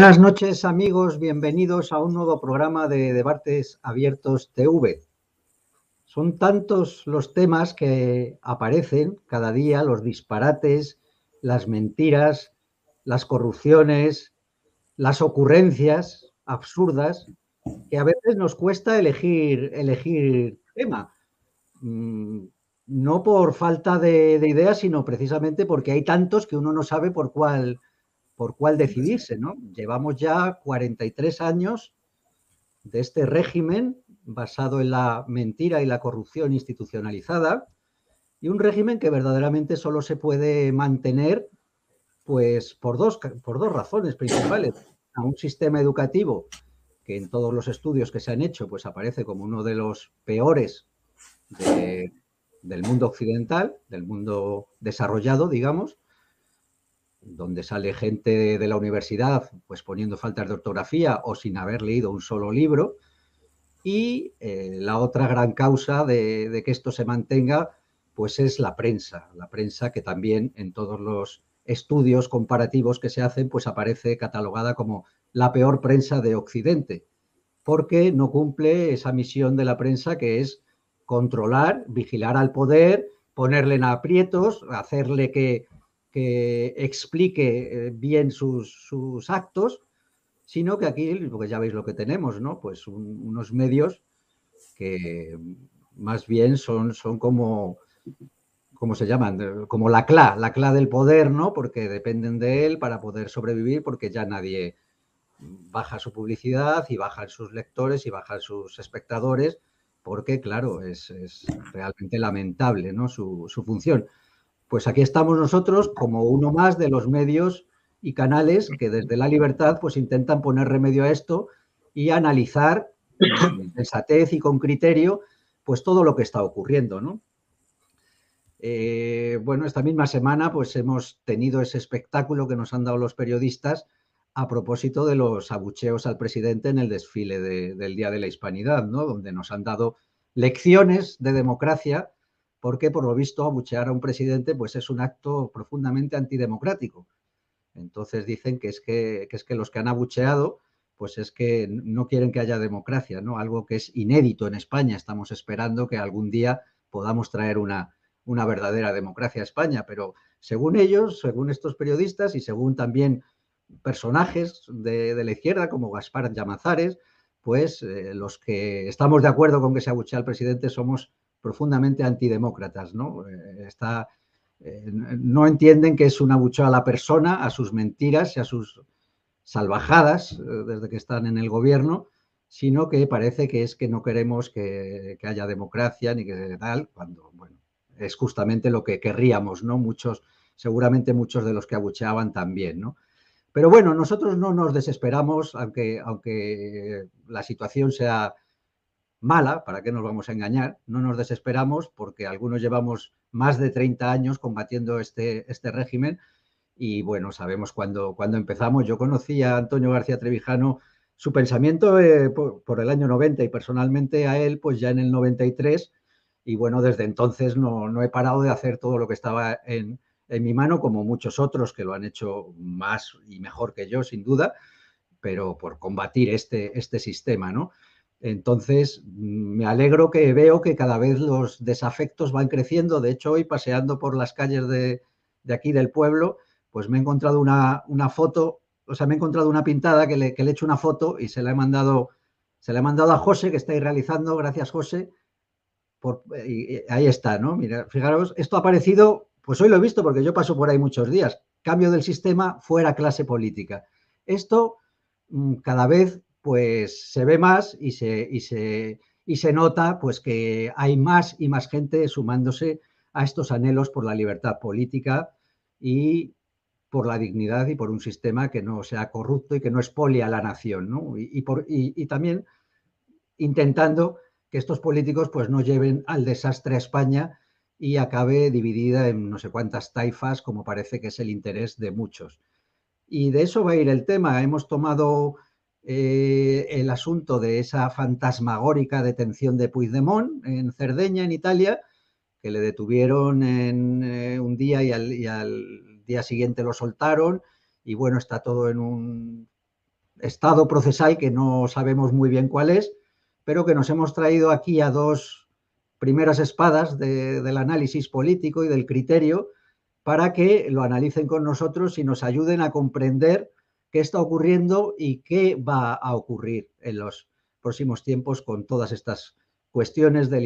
Buenas noches amigos, bienvenidos a un nuevo programa de Debates Abiertos TV. Son tantos los temas que aparecen cada día, los disparates, las mentiras, las corrupciones, las ocurrencias absurdas, que a veces nos cuesta elegir, elegir tema. Mm, no por falta de, de ideas, sino precisamente porque hay tantos que uno no sabe por cuál por cuál decidirse, ¿no? Llevamos ya 43 años de este régimen basado en la mentira y la corrupción institucionalizada y un régimen que verdaderamente solo se puede mantener pues por dos, por dos razones principales. A un sistema educativo que en todos los estudios que se han hecho pues aparece como uno de los peores del mundo occidental, del mundo desarrollado, digamos, donde sale gente de la universidad pues poniendo faltas de ortografía o sin haber leído un solo libro. Y eh, la otra gran causa de, que esto se mantenga pues es la prensa, la prensa que también en todos los estudios comparativos que se hacen pues aparece catalogada como la peor prensa de Occidente, porque no cumple esa misión de la prensa que es controlar, vigilar al poder, ponerle en aprietos, hacerle que que explique eh, bien sus, actos, sino que aquí, porque ya veis lo que tenemos, ¿no? Pues unos medios que más bien son, son como, ¿cómo se llaman? Como la CLA, la CLA del poder, ¿no? Porque dependen de él para poder sobrevivir, porque ya nadie baja su publicidad y bajan sus lectores y bajan sus espectadores, porque, claro, es, realmente lamentable, ¿no? Su, su función. Pues aquí estamos nosotros como uno más de los medios y canales que desde la libertad pues intentan poner remedio a esto y analizar con sensatez y con criterio pues todo lo que está ocurriendo, ¿no? Eh, bueno, esta misma semana pues hemos tenido ese espectáculo que nos han dado los periodistas a propósito de los abucheos al presidente en el desfile del Día de la Hispanidad, ¿no? Donde nos han dado lecciones de democracia porque por lo visto abuchear a un presidente pues es un acto profundamente antidemocrático. Entonces dicen que es que, es que los que han abucheado pues es que no quieren que haya democracia, ¿no? Algo que es inédito en España. Estamos esperando que algún día podamos traer una, una verdadera democracia a España, pero según ellos, según estos periodistas y según también personajes de, la izquierda como Gaspar Llamazares, pues eh, los que estamos de acuerdo con que se abuchea al presidente somos profundamente antidemócratas, ¿no? Eh, está, eh, no entienden que es un abucheo a la persona, a sus mentiras y a sus salvajadas eh, desde que están en el gobierno, sino que parece que es que no queremos que, haya democracia ni que tal, cuando, bueno, es justamente lo que querríamos, ¿no? Muchos, seguramente muchos de los que abucheaban también, ¿no? Pero bueno, nosotros no nos desesperamos, aunque, aunque la situación sea mala, ¿para qué nos vamos a engañar? No nos desesperamos porque algunos llevamos más de 30 años combatiendo este, este régimen y bueno, sabemos cuándo cuando empezamos. Yo conocí a Antonio García Trevijano, su pensamiento eh, por, el año 90 y personalmente a él pues ya en el 93 y bueno, desde entonces no, no he parado de hacer todo lo que estaba en, en mi mano, como muchos otros que lo han hecho más y mejor que yo, sin duda, pero por combatir este, este sistema, ¿no? Entonces, me alegro que veo que cada vez los desafectos van creciendo. De hecho, hoy paseando por las calles de, aquí del pueblo, pues me he encontrado una, foto, o sea, me he encontrado una pintada que le, he hecho una foto y se la he mandado, se la he mandado a José, que estáis realizando, gracias José. Por, ahí está, ¿no? Mira, fijaros, esto ha aparecido, pues hoy lo he visto porque yo paso por ahí muchos días. Cambio del sistema, fuera clase política. Esto mm, cada vez pues se ve más y se, y se, y se nota pues que hay más y más gente sumándose a estos anhelos por la libertad política y por la dignidad y por un sistema que no sea corrupto y que no expolie a la nación, ¿no? Y, por, y, también intentando que estos políticos pues no lleven al desastre a España y acabe dividida en no sé cuántas taifas, como parece que es el interés de muchos. Y de eso va a ir el tema. Hemos tomado eh, el asunto de esa fantasmagórica detención de Puigdemont en Cerdeña, en Italia, que le detuvieron en eh, un día y al, día siguiente lo soltaron. Y bueno, está todo en un estado procesal que no sabemos muy bien cuál es, pero que nos hemos traído aquí a dos primeras espadas del análisis político y del criterio para que lo analicen con nosotros y nos ayuden a comprender qué está ocurriendo y qué va a ocurrir en los próximos tiempos con todas estas cuestiones del,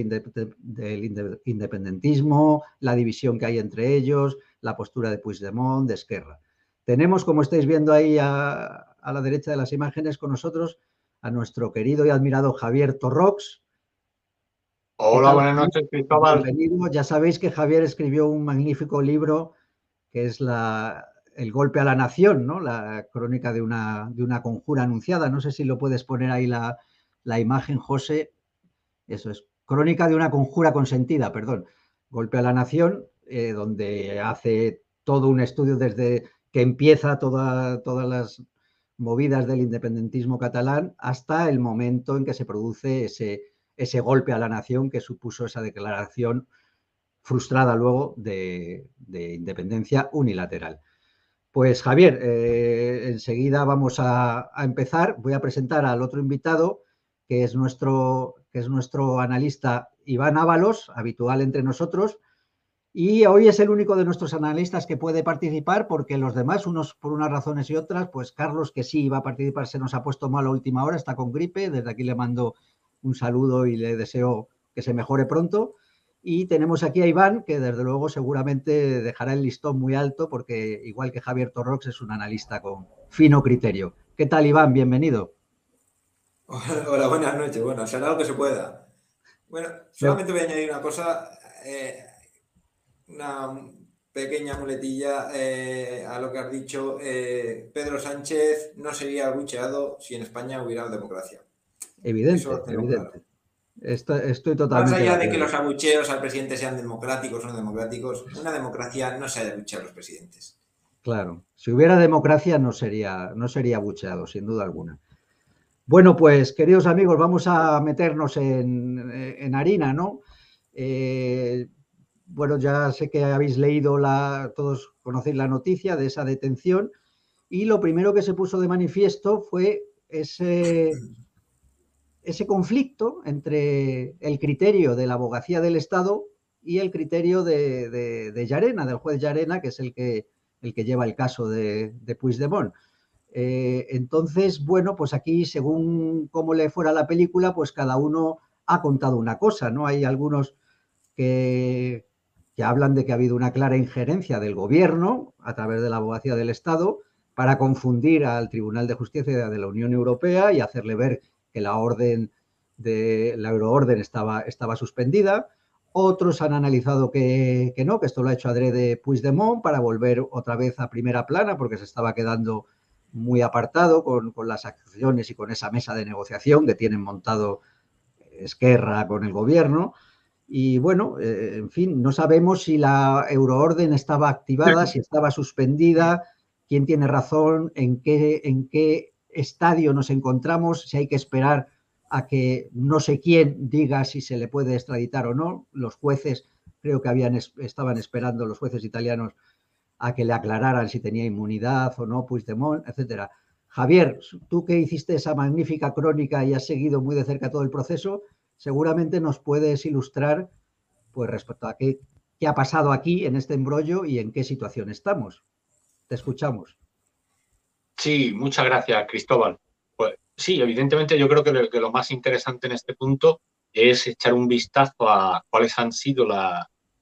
independentismo, la división que hay entre ellos, la postura de Puigdemont, de Esquerra. Tenemos, como estáis viendo ahí a, a la derecha de las imágenes, con nosotros a nuestro querido y admirado Javier Torrox, Hola, buenas noches, Cristóbal. Bienvenido. Ya sabéis que Javier escribió un magnífico libro que es la, El golpe a la nación, ¿no? La crónica de una, de una conjura anunciada. No sé si lo puedes poner ahí la, imagen, José. Eso es. Crónica de una conjura consentida, perdón. Golpe a la nación, eh, donde hace todo un estudio desde que empieza todas las movidas del independentismo catalán hasta el momento en que se produce ese ese golpe a la nación que supuso esa declaración frustrada luego de, independencia unilateral. Pues Javier, eh, enseguida vamos a, empezar. Voy a presentar al otro invitado, que es nuestro, que es nuestro analista Iván Ábalos, habitual entre nosotros. Y hoy es el único de nuestros analistas que puede participar porque los demás, unos por unas razones y otras, pues Carlos, que sí iba a participar, se nos ha puesto mal a última hora, está con gripe. Desde aquí le mando un saludo y le deseo que se mejore pronto. Y tenemos aquí a Iván, que desde luego seguramente dejará el listón muy alto, porque igual que Javier Torrox es un analista con fino criterio. ¿Qué tal, Iván? Bienvenido. Hola, buenas noches. Bueno, será lo que se pueda. Bueno, solamente voy a añadir una cosa, eh, una pequeña muletilla eh, a lo que has dicho. Eh, Pedro Sánchez no sería bucheado si en España hubiera democracia. Evidente, evidente. Estoy, totalmente. Más allá de que los abucheos al presidente sean democráticos o no democráticos, una democracia no se ha de abuchear a los presidentes. Claro, si hubiera democracia no sería, no sería abucheado, sin duda alguna. Bueno, pues queridos amigos, vamos a meternos en, harina, ¿no? Eh, bueno, ya sé que habéis leído la, todos conocéis la noticia de esa detención y lo primero que se puso de manifiesto fue ese ese conflicto entre el criterio de la abogacía del Estado y el criterio de, de, de del juez Llarena, que es el que, el que lleva el caso de, de Puigdemont. Eh, entonces, bueno, pues aquí, según cómo le fuera la película, pues cada uno ha contado una cosa, ¿no? Hay algunos que, que hablan de que ha habido una clara injerencia del gobierno a través de la abogacía del Estado para confundir al Tribunal de Justicia de la Unión Europea y hacerle ver que la orden de la euroorden estaba, estaba suspendida. Otros han analizado que, no, que esto lo ha hecho adrede Puigdemont para volver otra vez a primera plana porque se estaba quedando muy apartado con, las acciones y con esa mesa de negociación que tienen montado Esquerra con el gobierno. Y bueno, eh, en fin, no sabemos si la euroorden estaba activada, si estaba suspendida, quién tiene razón, en qué, en qué estadio nos encontramos, si hay que esperar a que no sé quién diga si se le puede extraditar o no. Los jueces creo que habían, estaban esperando, los jueces italianos, a que le aclararan si tenía inmunidad o no, Puigdemont, etcétera. Javier, tú que hiciste esa magnífica crónica y has seguido muy de cerca todo el proceso, seguramente nos puedes ilustrar pues respecto a qué, qué ha pasado aquí en este embrollo y en qué situación estamos. Te escuchamos. Sí, muchas gracias, Cristóbal. Pues sí, evidentemente yo creo que lo, más interesante en este punto es echar un vistazo a cuáles han sido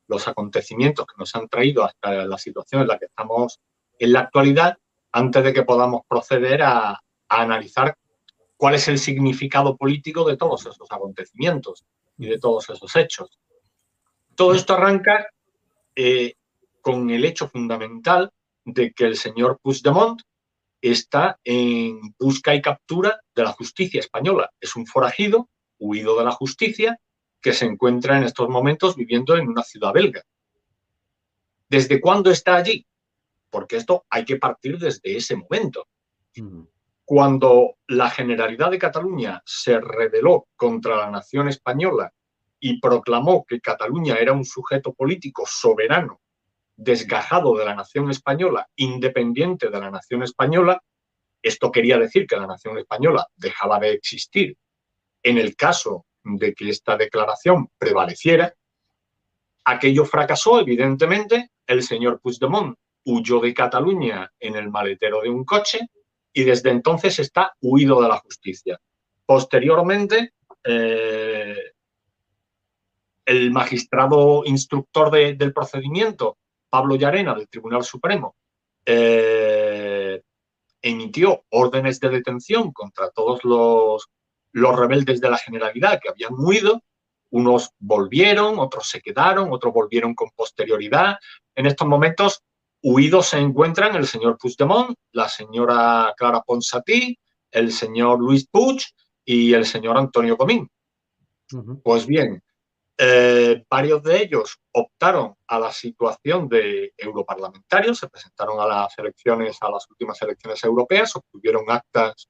los acontecimientos que nos han traído hasta la situación en la que estamos en la actualidad, antes de que podamos proceder a, analizar cuál es el significado político de todos esos acontecimientos y de todos esos hechos. Todo esto arranca eh, con el hecho fundamental de que el señor Puigdemont está en busca y captura de la justicia española. Es un forajido, huido de la justicia, que se encuentra en estos momentos viviendo en una ciudad belga. ¿Desde cuándo está allí? Porque esto hay que partir desde ese momento. Cuando la Generalidad de Cataluña se rebeló contra la nación española y proclamó que Cataluña era un sujeto político soberano desgajado de la nación española, independiente de la nación española, Esto quería decir que la nación española dejaba de existir en el caso de que esta declaración prevaleciera. Aquello fracasó, evidentemente. El señor Puigdemont huyó de Cataluña en el maletero de un coche y desde entonces está huido de la justicia. Posteriormente, eh, el magistrado instructor del procedimiento, Pablo Llarena, del Tribunal Supremo, eh, emitió órdenes de detención contra todos los, los rebeldes de la Generalidad que habían huido. Unos volvieron, otros se quedaron, otros volvieron con posterioridad. En estos momentos, huidos se encuentran el señor Puigdemont, la señora Clara Ponsatí, el señor Luis Puig y el señor Antonio Comín. Pues bien, eh, varios de ellos optaron a la situación de europarlamentarios, se presentaron a las elecciones, a las últimas elecciones europeas, obtuvieron actas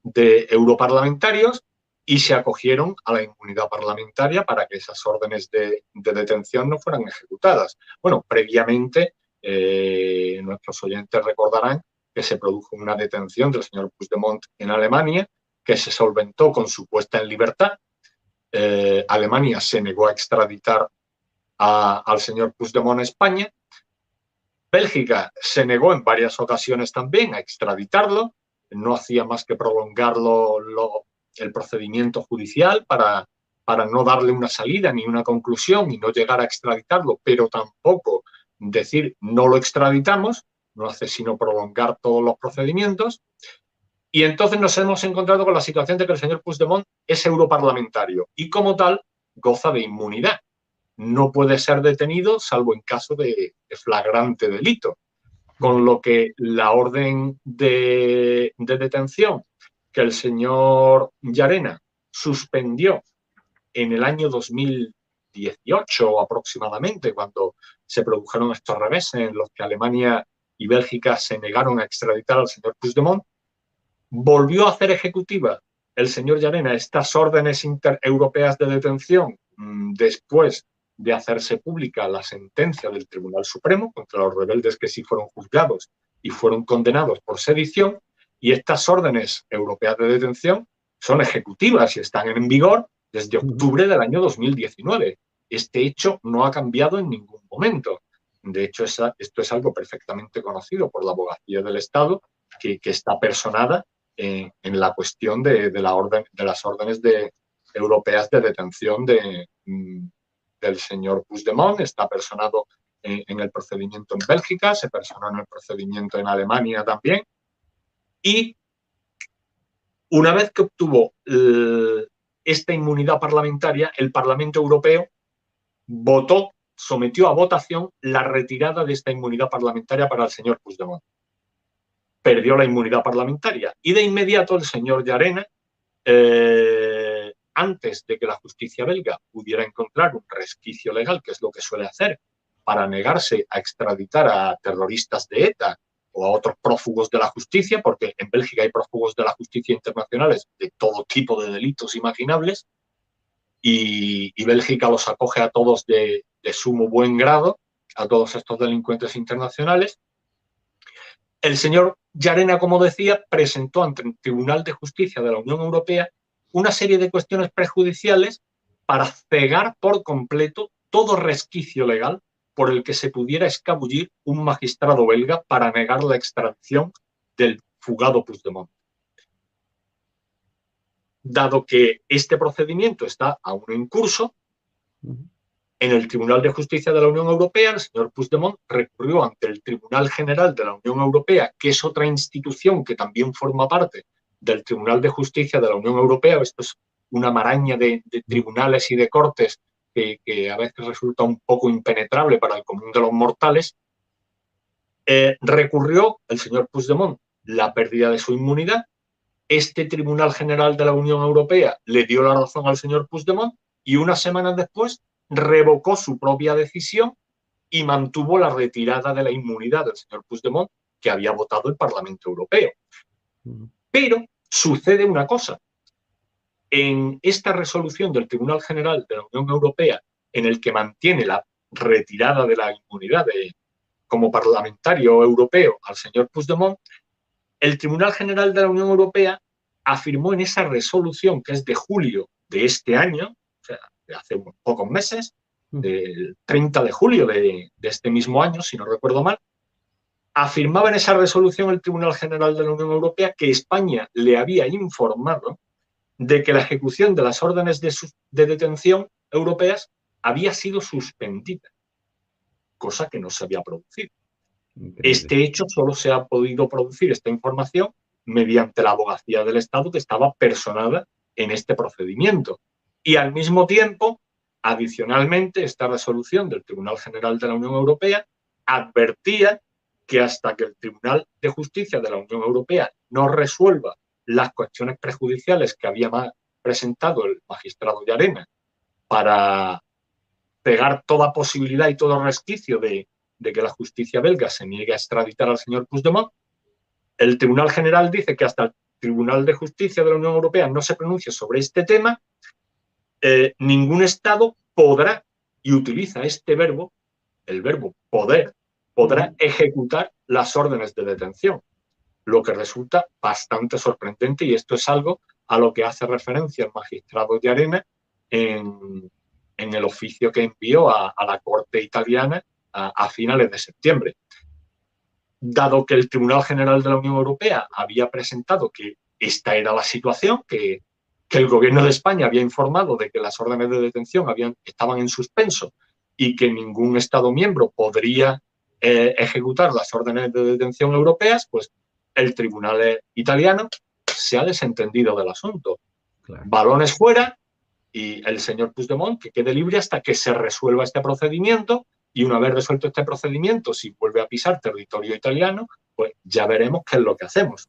de europarlamentarios y se acogieron a la inmunidad parlamentaria para que esas órdenes de, detención no fueran ejecutadas. Bueno, previamente eh, nuestros oyentes recordarán que se produjo una detención del señor Puigdemont en Alemania, que se solventó con su puesta en libertad eh, Alemania se negó a extraditar al señor Puigdemont a España. Bélgica se negó en varias ocasiones también a extraditarlo. No hacía más que prolongarlo el procedimiento judicial para, para no darle una salida ni una conclusión y no llegar a extraditarlo, pero tampoco decir no lo extraditamos, no hace sino prolongar todos los procedimientos. Y entonces nos hemos encontrado con la situación de que el señor Puigdemont es europarlamentario y como tal goza de inmunidad. No puede ser detenido salvo en caso de, flagrante delito. Con lo que la orden de, detención que el señor Llarena suspendió en el año 2018 aproximadamente, cuando se produjeron estos reveses en los que Alemania y Bélgica se negaron a extraditar al señor Puigdemont, volvió a hacer ejecutiva el señor Llarena estas órdenes intereuropeas de detención mm, después de hacerse pública la sentencia del Tribunal Supremo contra los rebeldes que sí fueron juzgados y fueron condenados por sedición, y estas órdenes europeas de detención son ejecutivas y están en vigor desde octubre del año 2019. Este hecho no ha cambiado en ningún momento. De hecho, esto es algo perfectamente conocido por la abogacía del Estado, que, que está personada en, la cuestión de, orden, de las órdenes de, europeas de detención de, mm, del señor Puigdemont. Está personado en, el procedimiento en Bélgica, se personó en el procedimiento en Alemania también. Y una vez que obtuvo esta inmunidad parlamentaria, el Parlamento Europeo votó, sometió a votación la retirada de esta inmunidad parlamentaria para el señor Puigdemont perdió la inmunidad parlamentaria. Y de inmediato el señor Llarena, eh, antes de que la justicia belga pudiera encontrar un resquicio legal, que es lo que suele hacer para negarse a extraditar a terroristas de ETA o a otros prófugos de la justicia, porque en Bélgica hay prófugos de la justicia internacionales de todo tipo de delitos imaginables, y, Bélgica los acoge a todos de, de sumo buen grado, a todos estos delincuentes internacionales. El señor Yarena, como decía, presentó ante el Tribunal de Justicia de la Unión Europea una serie de cuestiones prejudiciales para cegar por completo todo resquicio legal por el que se pudiera escabullir un magistrado belga para negar la extracción del fugado Puigdemont. Dado que este procedimiento está aún en curso, en el Tribunal de Justicia de la Unión Europea, el señor Puigdemont recurrió ante el Tribunal General de la Unión Europea, que es otra institución que también forma parte del Tribunal de Justicia de la Unión Europea. Esto es una maraña de, tribunales y de cortes que, a veces resulta un poco impenetrable para el común de los mortales. Eh, recurrió el señor Puigdemont la pérdida de su inmunidad. Este Tribunal General de la Unión Europea le dio la razón al señor Puigdemont y unas semanas después revocó su propia decisión y mantuvo la retirada de la inmunidad del señor Puigdemont que había votado el Parlamento Europeo. Pero sucede una cosa. En esta resolución del Tribunal General de la Unión Europea, en el que mantiene la retirada de la inmunidad de, como parlamentario europeo al señor Puigdemont, el Tribunal General de la Unión Europea afirmó en esa resolución, que es de julio de este año, o sea, de hace pocos meses, del 30 de julio de, este mismo año, si no recuerdo mal, afirmaba en esa resolución el Tribunal General de la Unión Europea que España le había informado de que la ejecución de las órdenes de, de detención europeas había sido suspendida, cosa que no se había producido. Este hecho solo se ha podido producir, esta información, mediante la abogacía del Estado que estaba personada en este procedimiento. Y al mismo tiempo, adicionalmente, esta resolución del Tribunal General de la Unión Europea advertía que hasta que el Tribunal de Justicia de la Unión Europea no resuelva las cuestiones prejudiciales que había presentado el magistrado de Arena para pegar toda posibilidad y todo resquicio de, que la justicia belga se niegue a extraditar al señor Puigdemont, el Tribunal General dice que hasta el Tribunal de Justicia de la Unión Europea no se pronuncie sobre este tema, eh, ningún Estado podrá, y utiliza este verbo, el verbo poder, podrá ejecutar las órdenes de detención, lo que resulta bastante sorprendente y esto es algo a lo que hace referencia el magistrado de Arena en, el oficio que envió a, la Corte italiana a, finales de septiembre. Dado que el Tribunal General de la Unión Europea había presentado que esta era la situación, que, el gobierno de España había informado de que las órdenes de detención habían, estaban en suspenso y que ningún Estado miembro podría eh, ejecutar las órdenes de detención europeas, pues el tribunal italiano se ha desentendido del asunto. Balones fuera y el señor Puigdemont que quede libre hasta que se resuelva este procedimiento y una vez resuelto este procedimiento, si vuelve a pisar territorio italiano, pues ya veremos qué es lo que hacemos.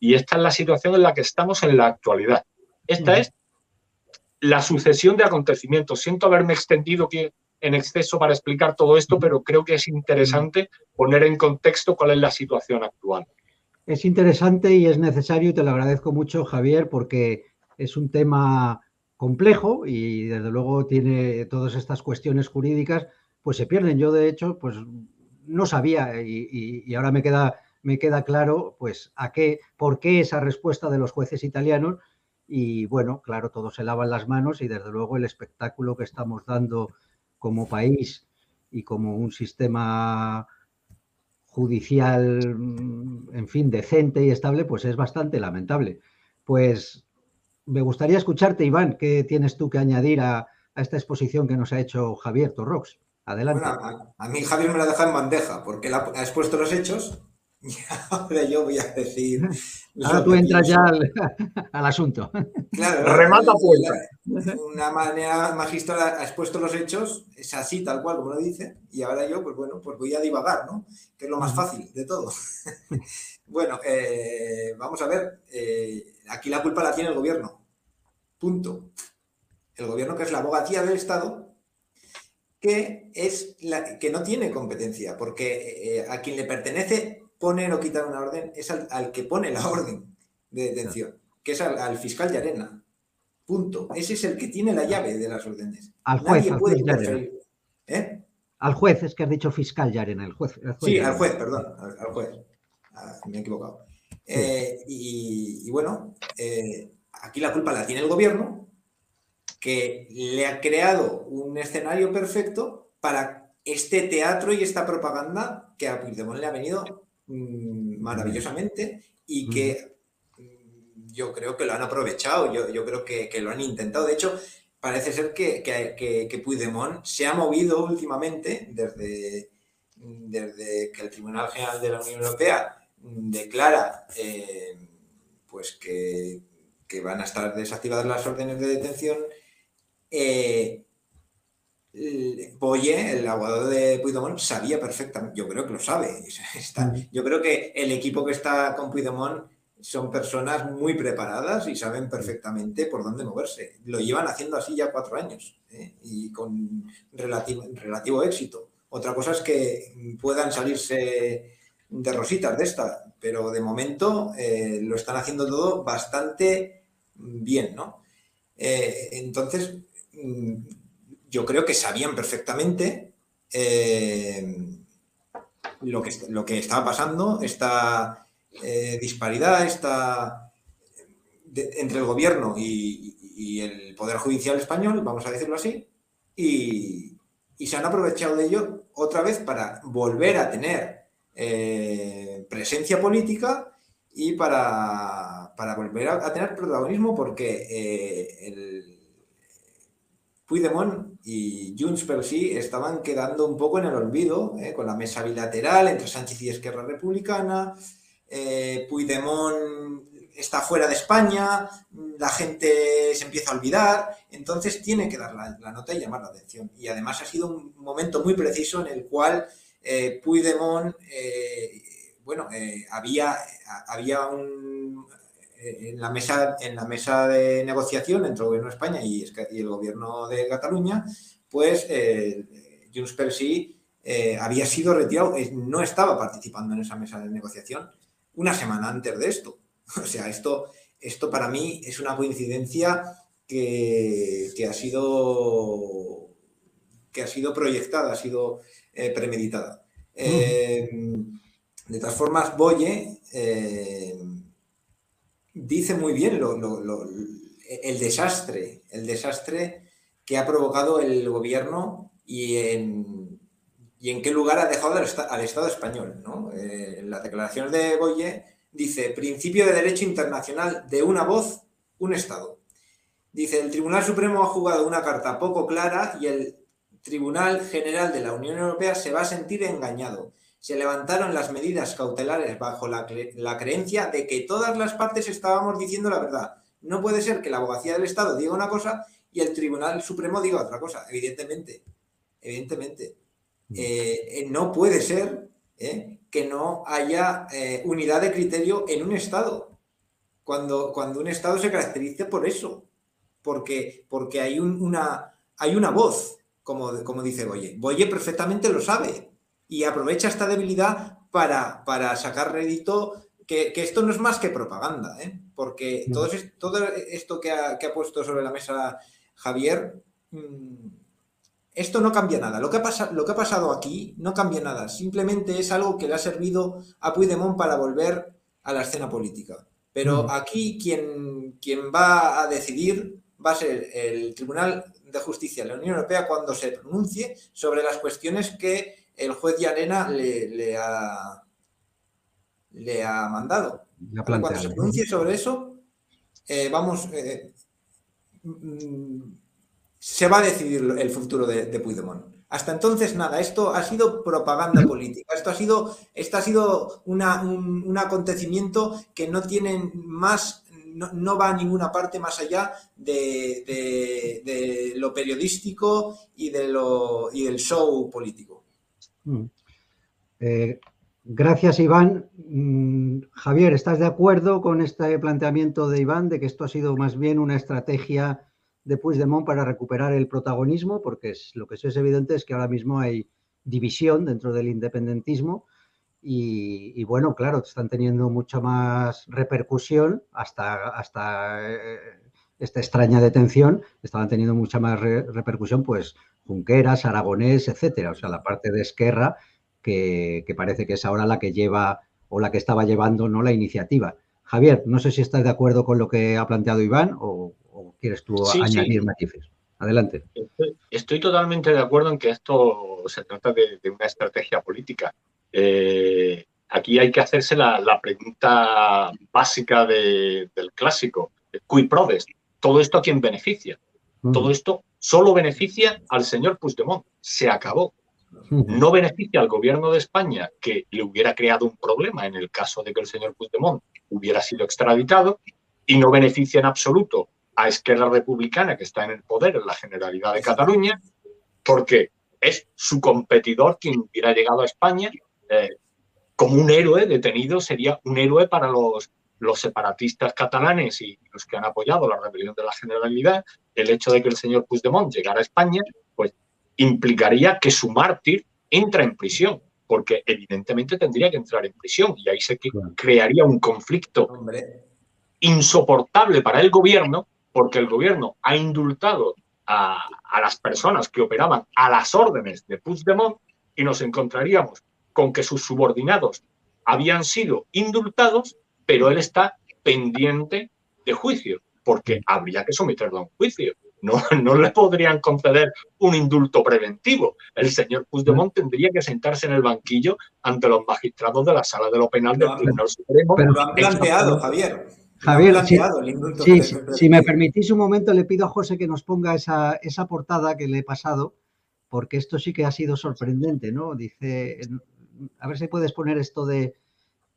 Y esta es la situación en la que estamos en la actualidad. Esta es la sucesión de acontecimientos. Siento haberme extendido en exceso para explicar todo esto, pero creo que es interesante poner en contexto cuál es la situación actual. Es interesante y es necesario, y te lo agradezco mucho, Javier, porque es un tema complejo y desde luego tiene todas estas cuestiones jurídicas pues se pierden. Yo, de hecho, pues no sabía y, ahora me queda, me queda claro, pues, a qué, por qué esa respuesta de los jueces italianos. Y bueno, claro, todos se lavan las manos y desde luego el espectáculo que estamos dando como país y como un sistema judicial, en fin, decente y estable, pues es bastante lamentable. Pues me gustaría escucharte, Iván, ¿qué tienes tú que añadir a, a esta exposición que nos ha hecho Javier Torrox? Adelante. a, mí Javier me la deja en bandeja porque él ha, expuesto los hechos y ahora yo voy a decir. Ahora tú entras ya al, asunto. Claro, remata puerta. Una manera magistral ha expuesto los hechos, es así, tal cual como lo dice, y ahora yo, pues bueno, pues voy a divagar, ¿no? Que es lo más fácil de todo. bueno, eh, vamos a ver, eh, aquí la culpa la tiene el gobierno. Punto. El gobierno, que es la abogacía del Estado, que, es la, que no tiene competencia, porque eh, a quien le pertenece poner o quitar una orden es al, que pone la orden de detención, que es al, fiscal de arena. Punto. Ese es el que tiene la llave de las órdenes. Al juez. al juez ¿Eh? Al juez, es que has dicho fiscal de arena, el juez. sí, al juez, perdón, al, juez. Ah, me he equivocado. Eh, y, bueno, aquí la culpa la tiene el gobierno, que le ha creado un escenario perfecto para este teatro y esta propaganda que a Puigdemont le ha venido mm, maravillosamente y que mm, yo creo que lo han aprovechado, yo, creo que, lo han intentado. De hecho, parece ser que, que, Puigdemont se ha movido últimamente desde, desde que el Tribunal General de la Unión Europea declara eh, pues que, que van a estar desactivadas las órdenes de detención eh, Boye, el abogado de Puigdemont, sabía perfectamente, yo creo que lo sabe. yo creo que el equipo que está con Puigdemont son personas muy preparadas y saben perfectamente por dónde moverse. Lo llevan haciendo así ya cuatro años ¿eh? y con relativo, relativo éxito. Otra cosa es que puedan salirse de rositas de esta, pero de momento eh, lo están haciendo todo bastante bien, ¿no? Eh, entonces, Mm, yo creo que sabían perfectamente eh, lo, que, lo que estaba pasando, esta, eh, disparidad, esta, entre el gobierno y, el Poder Judicial español, vamos a decirlo así, y, se han aprovechado de ello otra vez para volver a tener eh, presencia política y para, volver a, tener protagonismo porque el Puigdemont y Junts per sí estaban quedando un poco en el olvido, eh, con la mesa bilateral entre Sánchez y Esquerra Republicana. Eh, Puigdemont está fuera de España, la gente se empieza a olvidar, entonces tiene que dar la, nota y llamar la atención. Y además ha sido un momento muy preciso en el cual eh, Puigdemont, eh, bueno, había, había un, en la mesa, en la mesa de negociación entre el gobierno de España y, el gobierno de Cataluña, pues eh, Junts per sí eh, había sido retirado, no estaba participando en esa mesa de negociación una semana antes de esto. O sea, esto, esto para mí es una coincidencia que, ha sido que ha sido proyectada, ha sido eh, premeditada. Mm. de todas formas, Boye dice muy bien el desastre, el desastre que ha provocado el gobierno y en, qué lugar ha dejado al, Estado español. Eh, en las declaraciones de Boye dice, principio de derecho internacional de una voz, un Estado. Dice, el Tribunal Supremo ha jugado una carta poco clara y el Tribunal General de la Unión Europea se va a sentir engañado se levantaron las medidas cautelares bajo la, creencia de que todas las partes estábamos diciendo la verdad. No puede ser que la abogacía del Estado diga una cosa y el Tribunal Supremo diga otra cosa, evidentemente. Evidentemente. Mm. Eh, eh, no puede ser eh, que no haya unidad de criterio en un Estado, cuando, cuando un Estado se caracterice por eso, porque, porque hay, una, hay una voz, como, como dice Boye. Boye perfectamente lo sabe y aprovecha esta debilidad para, para sacar rédito, que, esto no es más que propaganda, ¿eh? porque todo, todo esto que ha, puesto sobre la mesa Javier, mm, esto no cambia nada. Lo que, ha lo que ha pasado aquí no cambia nada, simplemente es algo que le ha servido a Puigdemont para volver a la escena política. Pero aquí quien, quien va a decidir va a ser el Tribunal de Justicia de la Unión Europea cuando se pronuncie sobre las cuestiones que el juez Llarena le, le, ha, le ha mandado. Cuando se pronuncie sobre eso, eh, vamos, eh, mm, se va a decidir el futuro de, de, Puigdemont. Hasta entonces, nada, esto ha sido propaganda política, esto ha sido, esto ha sido una, un, acontecimiento que no tiene más, no, va a ninguna parte más allá de, de, lo periodístico y, de lo, y del show político. Mm. Eh, gracias, Iván. Mm, Javier, ¿estás de acuerdo con este planteamiento de Iván de que esto ha sido más bien una estrategia de Puigdemont para recuperar el protagonismo? Porque es, lo que es evidente es que ahora mismo hay división dentro del independentismo y, bueno, claro, están teniendo mucha más repercusión hasta, hasta eh, esta extraña detención, estaban teniendo mucha más repercusión, pues Junqueras, Aragonés, etcétera. O sea, la parte de Esquerra que, parece que es ahora la que lleva o la que estaba llevando no la iniciativa. Javier, no sé si estás de acuerdo con lo que ha planteado Iván o, quieres tú añadir matices. Adelante. Estoy, totalmente de acuerdo en que esto se trata de, una estrategia política. Eh, aquí hay que hacerse la, pregunta básica del clásico, cui prodest. ¿Todo esto a quién beneficia? Todo esto solo beneficia al señor Puigdemont. Se acabó. No beneficia al gobierno de España, que le hubiera creado un problema en el caso de que el señor Puigdemont hubiera sido extraditado, y no beneficia en absoluto a Esquerra Republicana, que está en el poder en la Generalidad de Cataluña, porque es su competidor quien hubiera llegado a España eh, como un héroe detenido, sería un héroe para los los separatistas catalanes y los que han apoyado la rebelión de la Generalidad, el hecho de que el señor Puigdemont llegara a España, pues implicaría que su mártir entra en prisión, porque evidentemente tendría que entrar en prisión y ahí se crearía un conflicto insoportable para el gobierno, porque el gobierno ha indultado a, a las personas que operaban a las órdenes de Puigdemont y nos encontraríamos con que sus subordinados habían sido indultados, pero él está pendiente de juicio, porque habría que someterlo a un juicio. No, no le podrían conceder un indulto preventivo. El señor Puigdemont tendría que sentarse en el banquillo ante los magistrados de la sala de lo penal del Tribunal Supremo. Pero lo han planteado, Javier. Javier, si, me permitís un momento, le pido a José que nos ponga esa, esa portada que le he pasado, porque esto sí que ha sido sorprendente, ¿no? Dice, a ver si puedes poner esto de,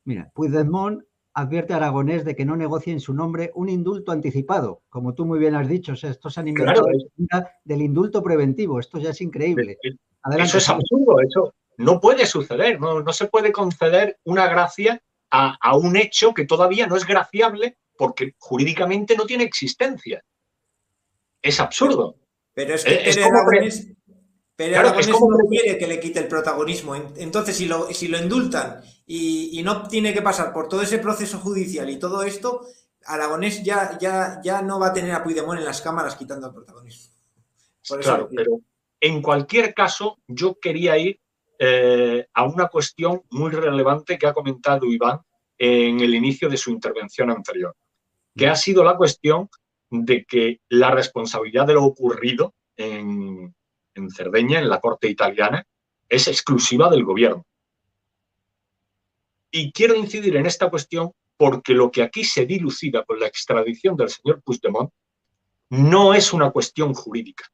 mira, Puigdemont advierte a Aragonés de que no negocie en su nombre un indulto anticipado, como tú muy bien has dicho, o sea, estos han inventado del indulto preventivo, esto ya es increíble. eso es absurdo, eso no puede suceder, no, no se puede conceder una gracia a, un hecho que todavía no es graciable porque jurídicamente no tiene existencia. Es absurdo. Pero es que es, como pero no quiere que le quite el protagonismo. Entonces, si lo, si lo indultan y, no tiene que pasar por todo ese proceso judicial y todo esto, Aragonés ya, ya, ya no va a tener a Puigdemont en las cámaras quitando el protagonismo. claro, pero en cualquier caso, yo quería ir eh, a una cuestión muy relevante que ha comentado Iván en el inicio de su intervención anterior, que ha sido la cuestión de que la responsabilidad de lo ocurrido en, en Cerdeña, en la corte italiana, es exclusiva del gobierno. Y quiero incidir en esta cuestión porque lo que aquí se dilucida con la extradición del señor Puigdemont no es una cuestión jurídica.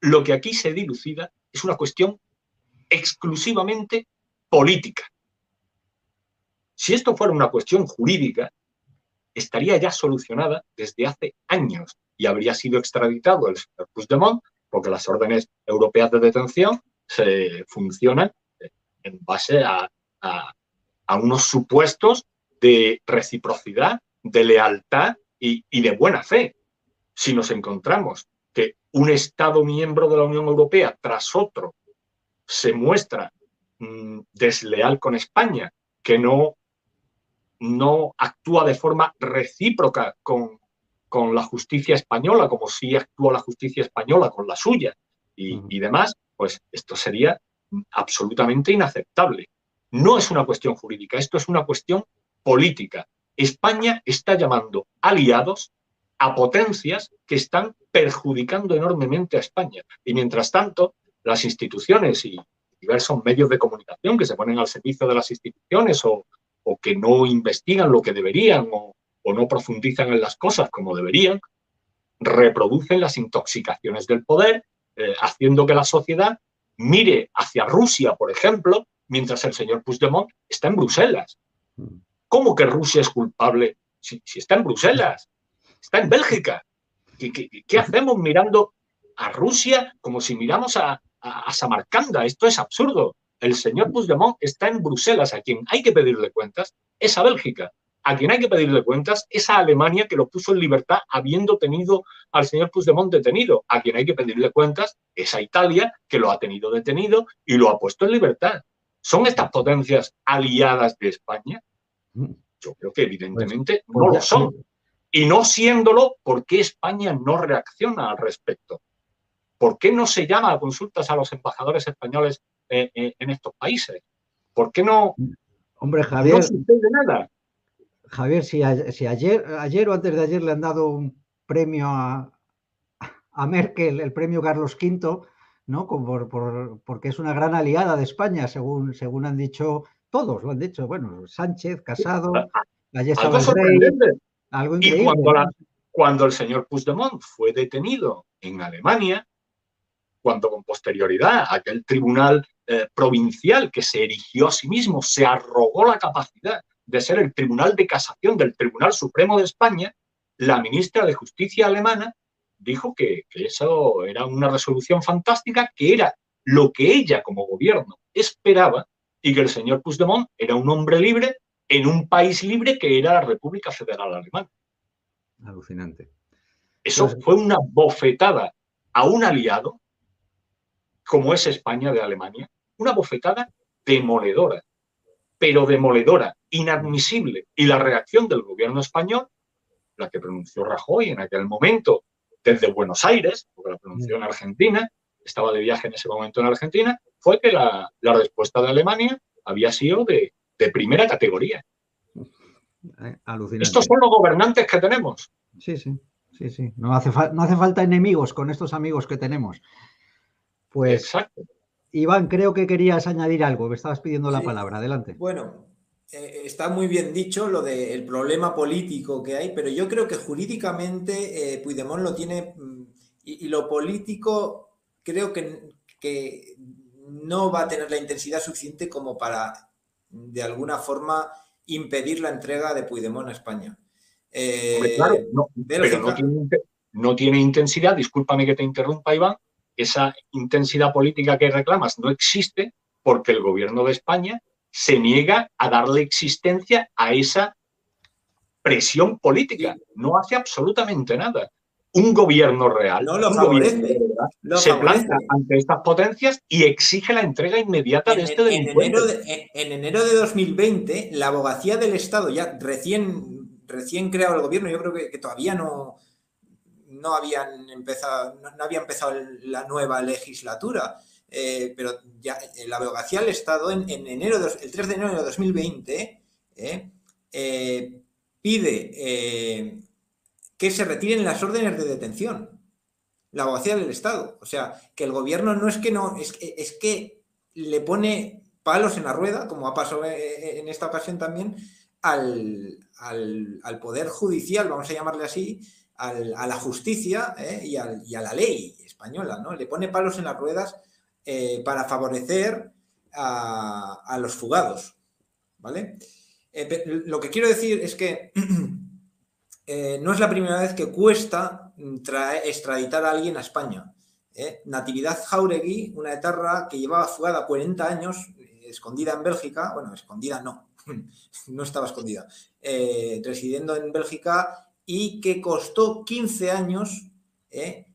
Lo que aquí se dilucida es una cuestión exclusivamente política. Si esto fuera una cuestión jurídica, estaría ya solucionada desde hace años y habría sido extraditado el señor Puigdemont, porque las órdenes europeas de detención se funcionan en base a, unos supuestos de reciprocidad, de lealtad y, de buena fe. Si nos encontramos que un Estado miembro de la Unión Europea tras otro se muestra mm, desleal con España, que no, no actúa de forma recíproca con, con la justicia española, como si actúa la justicia española con la suya y, y demás, pues esto sería absolutamente inaceptable. No es una cuestión jurídica, esto es una cuestión política. España está llamando aliados a potencias que están perjudicando enormemente a España. Y mientras tanto, las instituciones y diversos medios de comunicación que se ponen al servicio de las instituciones o, que no investigan lo que deberían o, no profundizan en las cosas como deberían, reproducen las intoxicaciones del poder, eh, haciendo que la sociedad mire hacia Rusia, por ejemplo, mientras el señor Puigdemont está en Bruselas. ¿Cómo que Rusia es culpable si, está en Bruselas? Está en Bélgica. qué hacemos mirando a Rusia como si miramos a, a, Samarcanda. Esto es absurdo. El señor Puigdemont está en Bruselas, a quien hay que pedirle cuentas es a Bélgica. A quien hay que pedirle cuentas es a Alemania, que lo puso en libertad habiendo tenido al señor Puigdemont detenido. A quien hay que pedirle cuentas es a Italia, que lo ha tenido detenido y lo ha puesto en libertad. ¿Son estas potencias aliadas de España? Yo creo que evidentemente pues, no lo son. Y no siéndolo, ¿por qué España no reacciona al respecto? ¿Por qué no se llama a consultas a los embajadores españoles eh, eh, en estos países? ¿Por qué no? Hombre, Javier. No sucede nada. Javier, si, ayer, ayer o antes de ayer le han dado un premio a, Merkel, el premio Carlos V, ¿no? porque es una gran aliada de España, según, según han dicho todos, lo han dicho. Bueno, Sánchez, Casado, algo sorprendente. Algo increíble. Y cuando, cuando el señor Puigdemont fue detenido en Alemania, cuando con posterioridad aquel tribunal eh, provincial que se erigió a sí mismo se arrogó la capacidad de ser el tribunal de casación del Tribunal Supremo de España, la ministra de Justicia alemana dijo que, que eso era una resolución fantástica, que era lo que ella como gobierno esperaba y que el señor Puigdemont era un hombre libre en un país libre que era la República Federal Alemana. Alucinante. Eso fue una bofetada a un aliado como es España de Alemania, una bofetada demoledora, pero demoledora, inadmisible. Y la reacción del gobierno español, la que pronunció Rajoy en aquel momento desde Buenos Aires, porque la pronunció en Argentina, estaba de viaje en ese momento en Argentina, fue que la, respuesta de Alemania había sido de, de primera categoría. Eh, alucinante. Estos son los gobernantes que tenemos. Sí, sí, sí, sí. No hace, no hace falta enemigos con estos amigos que tenemos. Pues, Exacto. Iván, creo que querías añadir algo, me estabas pidiendo la palabra. Adelante. Bueno, eh, está muy bien dicho lo del problema político que hay, pero yo creo que jurídicamente eh, Puigdemont lo tiene mm, y, lo político creo que, que no va a tener la intensidad suficiente como para, de alguna forma, impedir la entrega de Puigdemont a España. Eh, claro, no, pero no tiene, no tiene, intensidad, discúlpame que te interrumpa, Iván, esa intensidad política que reclamas no existe porque el gobierno de España se niega a darle existencia a esa presión política. No hace absolutamente nada. Un gobierno real, no lo se planta ante estas potencias y exige la entrega inmediata de este delincuente. En enero de, 2020, la abogacía del Estado, ya recién, recién creado el gobierno, yo creo que, todavía no, no habían empezado, no había empezado la nueva legislatura. Eh, pero ya eh, la abogacía del Estado en, enero, el 3 de enero de 2020 eh, pide que se retiren las órdenes de detención. La abogacía del Estado. O sea, que el gobierno no es que no, es, es que le pone palos en la rueda, como ha pasado en esta ocasión también, al, Poder Judicial, vamos a llamarle así, a la justicia y, y, a la ley española, ¿no? Le pone palos en las ruedas eh, para favorecer a, los fugados. ¿Vale? Eh, lo que quiero decir es que eh, no es la primera vez que cuesta extraditar a alguien a España. Natividad Jauregui, una etarra que llevaba fugada 40 años, escondida en Bélgica, bueno, escondida no, no estaba escondida, residiendo en Bélgica y que costó 15 años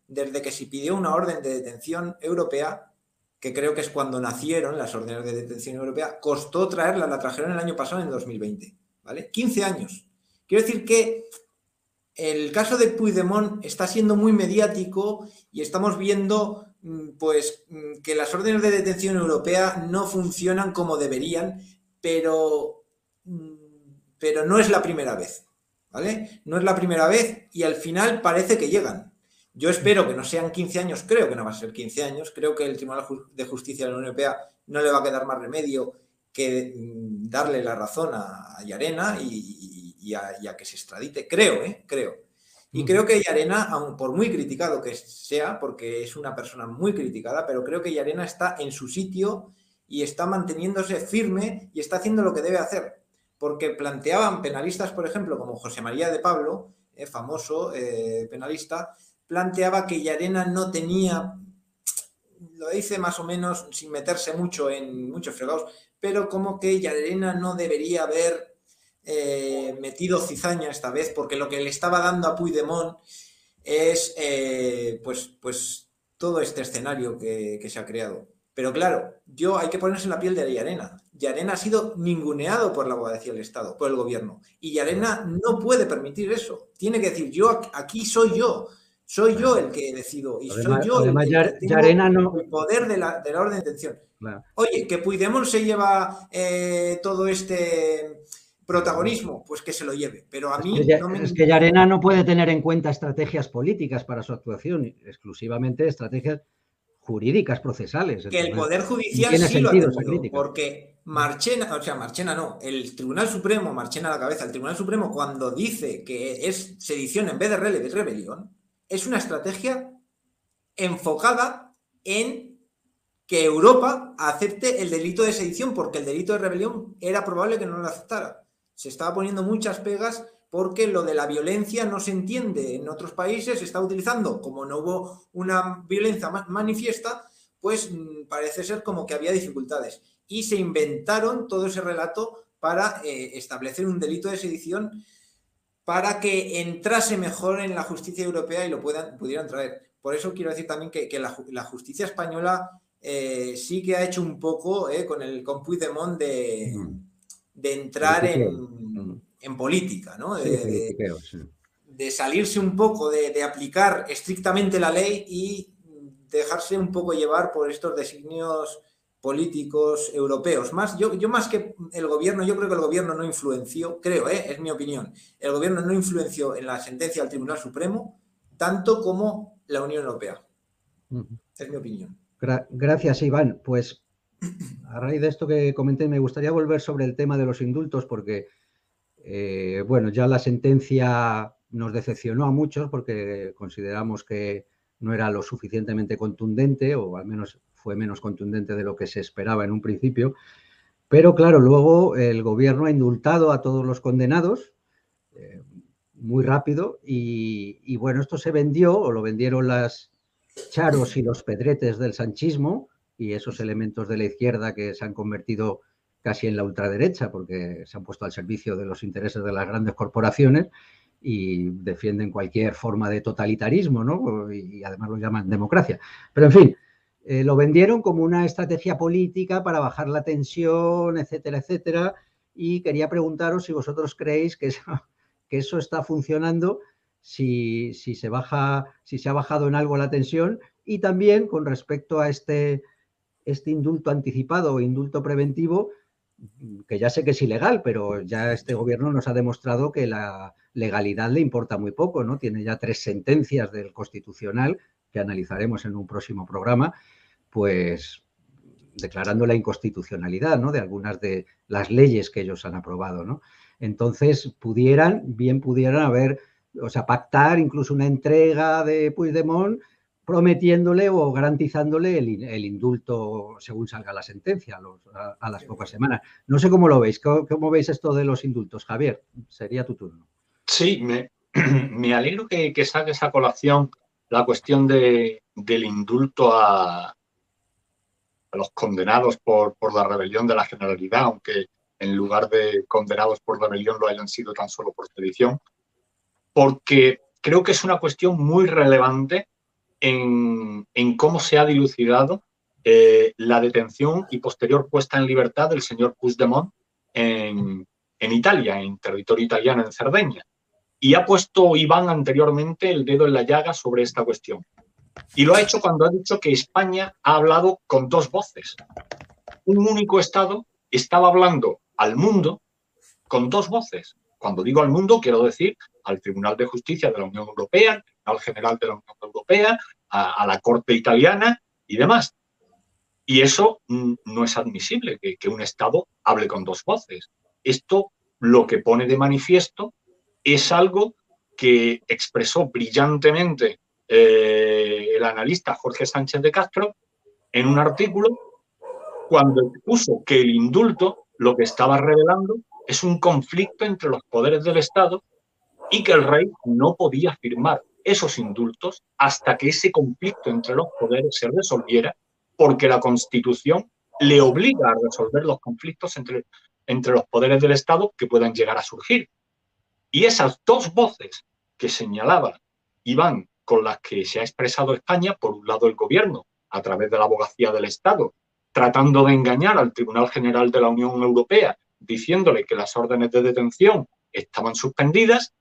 desde que se pidió una orden de detención europea que creo que es cuando nacieron las órdenes de detención europea, costó traerla, la trajeron el año pasado, en 2020, ¿vale? 15 años. Quiero decir que el caso de Puigdemont está siendo muy mediático y estamos viendo mm, pues mm, que las órdenes de detención europea no funcionan como deberían, pero, mm, pero no es la primera vez, ¿vale? No es la primera vez y al final parece que llegan. Yo espero que no sean 15 años, creo que no va a ser 15 años, creo que el Tribunal de Justicia de la Unión Europea no le va a quedar más remedio que mm, darle la razón a, Yarena y, a, que se extradite, creo, ¿eh? creo. Y creo que Yarena, aun por muy criticado que sea, porque es una persona muy criticada, pero creo que Yarena está en su sitio y está manteniéndose firme y está haciendo lo que debe hacer. Porque planteaban penalistas, por ejemplo, como José María de Pablo, eh, famoso eh, penalista, planteaba que Yarena no tenía, lo dice más o menos sin meterse mucho en muchos fregados, pero como que Yarena no debería haber eh, metido cizaña esta vez, porque lo que le estaba dando a Puigdemont es eh, pues, pues todo este escenario que, se ha creado. Pero claro, yo hay que ponerse en la piel de Yarena. Yarena ha sido ninguneado por la abogacía del Estado, por el gobierno. Y Yarena no puede permitir eso. Tiene que decir, yo aquí soy yo. Soy yo el que decido y soy yo el que no... el poder de la, orden de detención. Oye, que Puigdemont se lleva eh, todo este protagonismo, pues que se lo lleve. Pero a mí... Es que, no me... es que Yarena no puede tener en cuenta estrategias políticas para su actuación, exclusivamente estrategias jurídicas, procesales. Que el Poder Judicial sí lo ha tenido, porque Marchena, o sea, Marchena no, el Tribunal Supremo, Marchena a la cabeza, el Tribunal Supremo cuando dice que es sedición en vez de rebelión, es una estrategia enfocada en que Europa acepte el delito de sedición, porque el delito de rebelión era probable que no lo aceptara. Se estaba poniendo muchas pegas porque lo de la violencia no se entiende en otros países, se está utilizando, como no hubo una violencia manifiesta, pues mm, parece ser como que había dificultades. Y se inventaron todo ese relato para eh, establecer un delito de sedición para que entrase mejor en la justicia europea y lo puedan, pudieran traer. Por eso quiero decir también que, la, justicia española eh, sí que ha hecho un poco eh, con el con Puigdemont de, mm. de entrar mm. En, política, ¿no? de, salirse un poco, de, aplicar estrictamente la ley y dejarse un poco llevar por estos designios políticos europeos. Más, yo, yo más que el gobierno, yo creo que el gobierno no influenció, creo, ¿eh? es mi opinión, el gobierno no influenció en la sentencia del Tribunal Supremo tanto como la Unión Europea. Es mi opinión. gracias, Iván. Pues a raíz de esto que comenté, me gustaría volver sobre el tema de los indultos porque, eh, bueno, ya la sentencia nos decepcionó a muchos porque consideramos que no era lo suficientemente contundente o al menos fue menos contundente de lo que se esperaba en un principio. Pero claro, luego el gobierno ha indultado a todos los condenados eh, muy rápido y, bueno, esto se vendió o lo vendieron las charos y los pedretes del sanchismo y esos elementos de la izquierda que se han convertido casi en la ultraderecha porque se han puesto al servicio de los intereses de las grandes corporaciones y defienden cualquier forma de totalitarismo, ¿no? Y además lo llaman democracia. Pero en fin, eh, lo vendieron como una estrategia política para bajar la tensión, etcétera, etcétera. Y quería preguntaros si vosotros creéis que eso, está funcionando, si se ha bajado en algo la tensión y también con respecto a este, este indulto anticipado o indulto preventivo, que ya sé que es ilegal, pero ya este gobierno nos ha demostrado que la legalidad le importa muy poco, ¿no? Tiene ya tres sentencias del Constitucional que analizaremos en un próximo programa, pues declarando la inconstitucionalidad ¿no? de algunas de las leyes que ellos han aprobado. ¿no? Entonces, pudieran, bien pudieran haber, o sea, pactar incluso una entrega de Puigdemont prometiéndole o garantizándole el, indulto según salga la sentencia a, las pocas semanas. No sé cómo lo veis, ¿Cómo, veis esto de los indultos? Javier, sería tu turno. Sí, me, me alegro que, que saque esa colación la cuestión de, del indulto a, a los condenados por, por, la rebelión de la Generalidad, aunque en lugar de condenados por rebelión lo hayan sido tan solo por sedición, porque creo que es una cuestión muy relevante en, cómo se ha dilucidado eh, la detención y posterior puesta en libertad del señor Puigdemont en, en Italia, en territorio italiano, en Cerdeña. Y ha puesto Iván anteriormente el dedo en la llaga sobre esta cuestión. Y lo ha hecho cuando ha dicho que España ha hablado con dos voces. Un único Estado estaba hablando al mundo con dos voces. Cuando digo al mundo, quiero decir al Tribunal de Justicia de la Unión Europea, General de la Unión Europea, a, la Corte Italiana y demás. Y eso mm, no es admisible, que, que un Estado hable con dos voces. Esto lo que pone de manifiesto es algo que expresó brillantemente eh, el analista Jorge Sánchez de Castro en un artículo cuando expuso que el indulto lo que estaba revelando es un conflicto entre los poderes del Estado y que el rey no podía firmar esos indultos hasta que ese conflicto entre los poderes se resolviera, porque la Constitución le obliga a resolver los conflictos entre, entre los poderes del Estado que puedan llegar a surgir. Y esas dos voces que señalaba Iván con las que se ha expresado España, por un lado el gobierno, a través de la abogacía del Estado, tratando de engañar al Tribunal General de la Unión Europea, diciéndole que las órdenes de detención estaban suspendidas,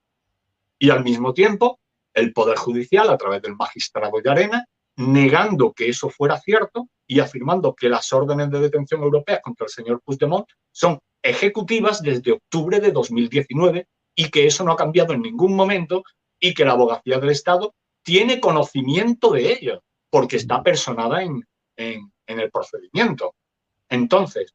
y al mismo tiempo el Poder Judicial, a través del magistrado Arena, negando que eso fuera cierto y afirmando que las órdenes de detención europeas contra el señor Puigdemont son ejecutivas desde octubre de 2019 y que eso no ha cambiado en ningún momento y que la abogacía del Estado tiene conocimiento de ello porque está personada en, en el procedimiento. Entonces,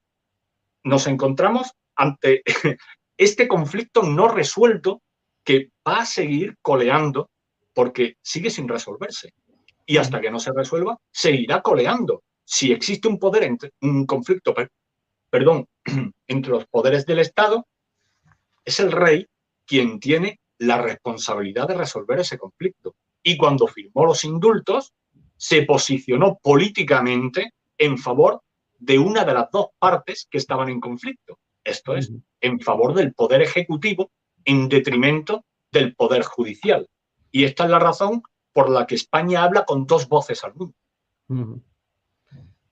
nos encontramos ante este conflicto no resuelto que va a seguir coleando porque sigue sin resolverse. Y hasta que no se resuelva, seguirá coleando. Si existe un poder, entre, un conflicto, perdón, entre los poderes del Estado, es el rey quien tiene la responsabilidad de resolver ese conflicto. Y cuando firmó los indultos, se posicionó políticamente en favor de una de las dos partes que estaban en conflicto. Esto es, en favor del poder ejecutivo en detrimento del poder judicial. Y esta es la razón por la que España habla con dos voces al mundo.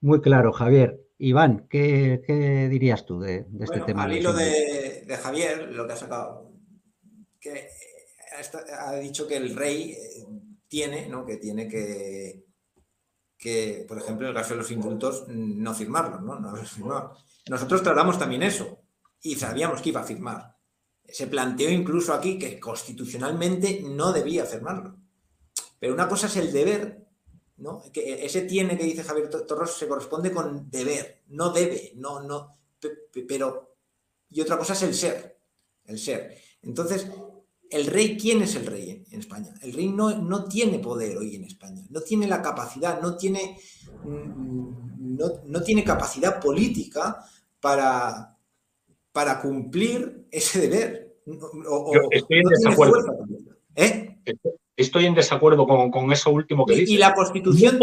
Muy claro, Javier. Iván, ¿qué, qué dirías tú de, de este bueno, tema? Al hilo de, de, Javier, lo que ha sacado, que ha dicho que el rey tiene, ¿no? que tiene que, que, por ejemplo, en el caso de los indultos, no firmarlos, ¿no? Nosotros tratamos también eso y sabíamos que iba a firmar. Se planteó incluso aquí que constitucionalmente no debía firmarlo. Pero una cosa es el deber, ¿no? Que ese tiene que dice Javier Torros se corresponde con deber, no debe, no, no, pero y otra cosa es el ser, el ser. Entonces, ¿el rey quién es el rey en, España? El rey no, no, tiene poder hoy en España, no tiene la capacidad, no tiene, mm, no, tiene capacidad política para, para cumplir ese deber. estoy en desacuerdo. ¿Eh? Estoy en desacuerdo con, eso último que dice. Y la Constitución...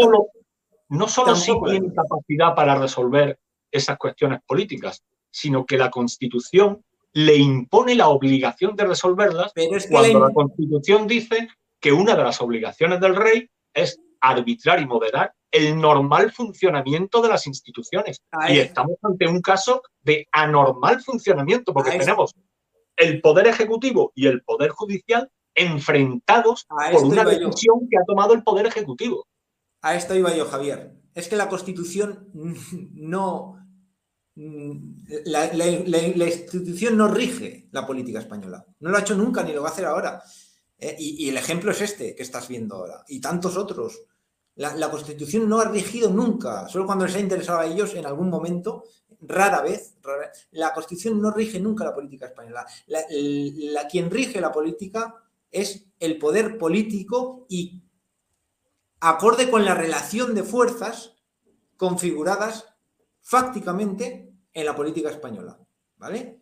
No solo, no sí tiene capacidad para resolver esas cuestiones políticas, sino que la Constitución le impone la obligación de resolverlas cuando la... Constitución dice que una de las obligaciones del rey es arbitrar y moderar el normal funcionamiento de las instituciones. Y estamos ante un caso de anormal funcionamiento, porque tenemos el poder ejecutivo y el poder judicial enfrentados por una decisión que ha tomado el poder ejecutivo. A esto iba yo, Javier. Es que la Constitución no, la, institución no rige la política española. No lo ha hecho nunca ni lo va a hacer ahora. Eh, y, el ejemplo es este que estás viendo ahora y tantos otros. La, Constitución no ha rigido nunca, solo cuando les ha interesado a ellos en algún momento, rara vez, la Constitución no rige nunca la política española. La, quien rige la política es el poder político y acorde con la relación de fuerzas configuradas fácticamente en la política española, ¿vale?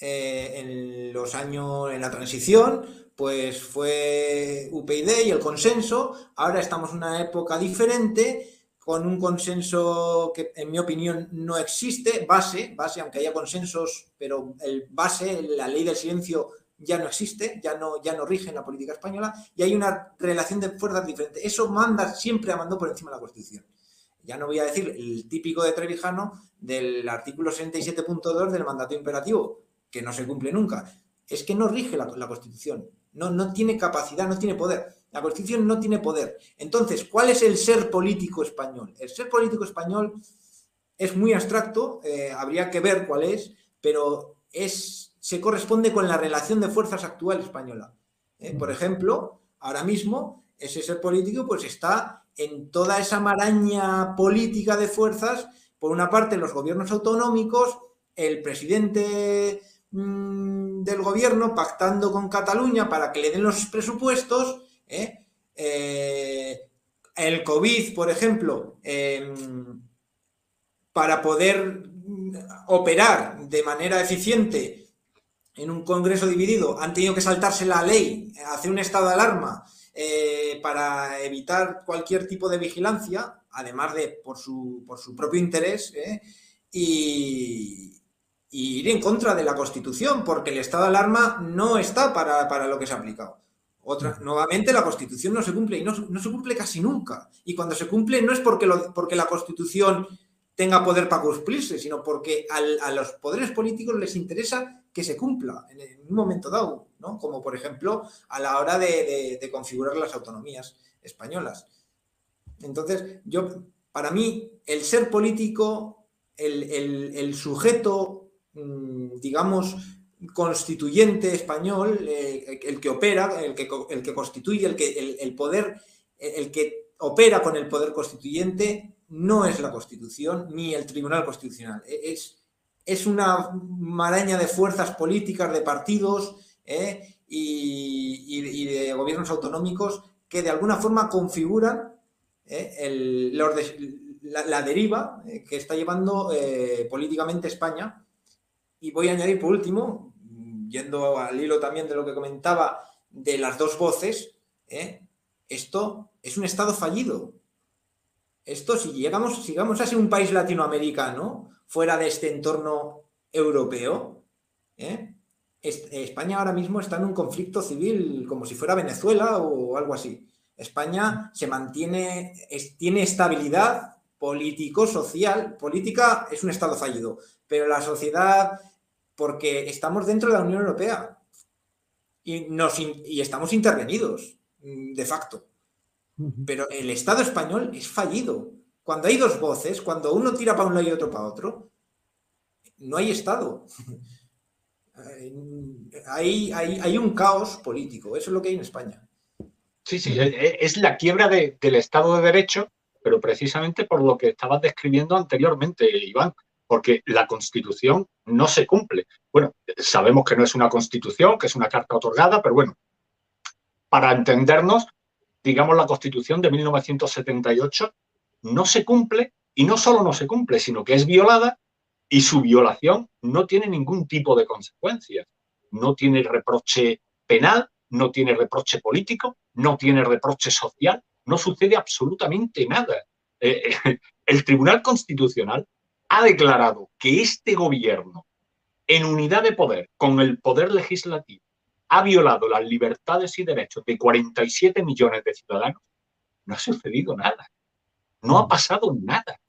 Eh, en los años, en la transición, pues fue UPyD y el consenso, ahora estamos en una época diferente, con un consenso que en mi opinión no existe, base, base, aunque haya consensos, pero el base, la ley del silencio ya no existe, ya no, ya no rige en la política española y hay una relación de fuerzas diferente. Eso manda, siempre mandado por encima de la Constitución ya no voy a decir el típico de Trevijano del artículo 67.2 del mandato imperativo, que no se cumple nunca. Es que no rige la, Constitución, no, no tiene capacidad, no tiene poder. La Constitución no tiene poder. Entonces, ¿cuál es el ser político español? El ser político español es muy abstracto, eh, habría que ver cuál es, pero es, se corresponde con la relación de fuerzas actual española. Eh, por ejemplo, ahora mismo ese ser político pues está en toda esa maraña política de fuerzas, por una parte los gobiernos autonómicos, el presidente mm, del gobierno pactando con Cataluña para que le den los presupuestos, ¿eh? Eh, el COVID, por ejemplo, em, para poder mm, operar de manera eficiente en un Congreso dividido, han tenido que saltarse la ley, hacer un estado de alarma eh, para evitar cualquier tipo de vigilancia, además de por su, por su propio interés, y, ir en contra de la Constitución, porque el estado de alarma no está para, lo que se ha aplicado. Otra, nuevamente la Constitución no se cumple y no, se cumple casi nunca. Y cuando se cumple no es porque, lo, porque la Constitución tenga poder para cumplirse, sino porque a los poderes políticos les interesa que se cumpla en, un momento dado, ¿no? Como por ejemplo a la hora de, configurar las autonomías españolas. Entonces, yo, para mí, el ser político, el, sujeto, mm, digamos, constituyente español, eh, el que opera, el que, el que constituye, el, que, el, poder, el que opera con el poder constituyente, no es la Constitución ni el Tribunal Constitucional. E, es, es una maraña de fuerzas políticas, de partidos ¿eh? y, de gobiernos autonómicos que de alguna forma configuran ¿eh? la, deriva ¿eh? que está llevando políticamente España. Y voy a añadir por último, yendo al hilo también de lo que comentaba de las dos voces, esto es un Estado fallido. Esto, si llegamos, si llegamos a ser un país latinoamericano, fuera de este entorno europeo, ¿eh? España ahora mismo está en un conflicto civil como si fuera Venezuela o algo así. España se mantiene, tiene estabilidad político-social. Política es un Estado fallido, pero la sociedad, porque estamos dentro de la Unión Europea y, nos, y estamos intervenidos, mm, de facto. Pero el Estado español es fallido. Cuando hay dos voces, cuando uno tira para un lado y otro para otro, no hay Estado. hay, hay, un caos político. Eso es lo que hay en España. Sí, sí, es la quiebra del Estado de Derecho, pero precisamente por lo que estabas describiendo anteriormente, Iván, porque la Constitución no se cumple. Bueno, sabemos que no es una Constitución, que es una carta otorgada, pero bueno, para entendernos, digamos, la Constitución de 1978 no se cumple y no solo no se cumple, sino que es violada y su violación no tiene ningún tipo de consecuencias. No tiene reproche penal, no tiene reproche político, no tiene reproche social, no sucede absolutamente nada. Eh, el Tribunal Constitucional ha declarado que este gobierno, en unidad de poder con el poder legislativo, ha violado las libertades y derechos de 47 millones de ciudadanos, no ha sucedido nada. No ha pasado nada.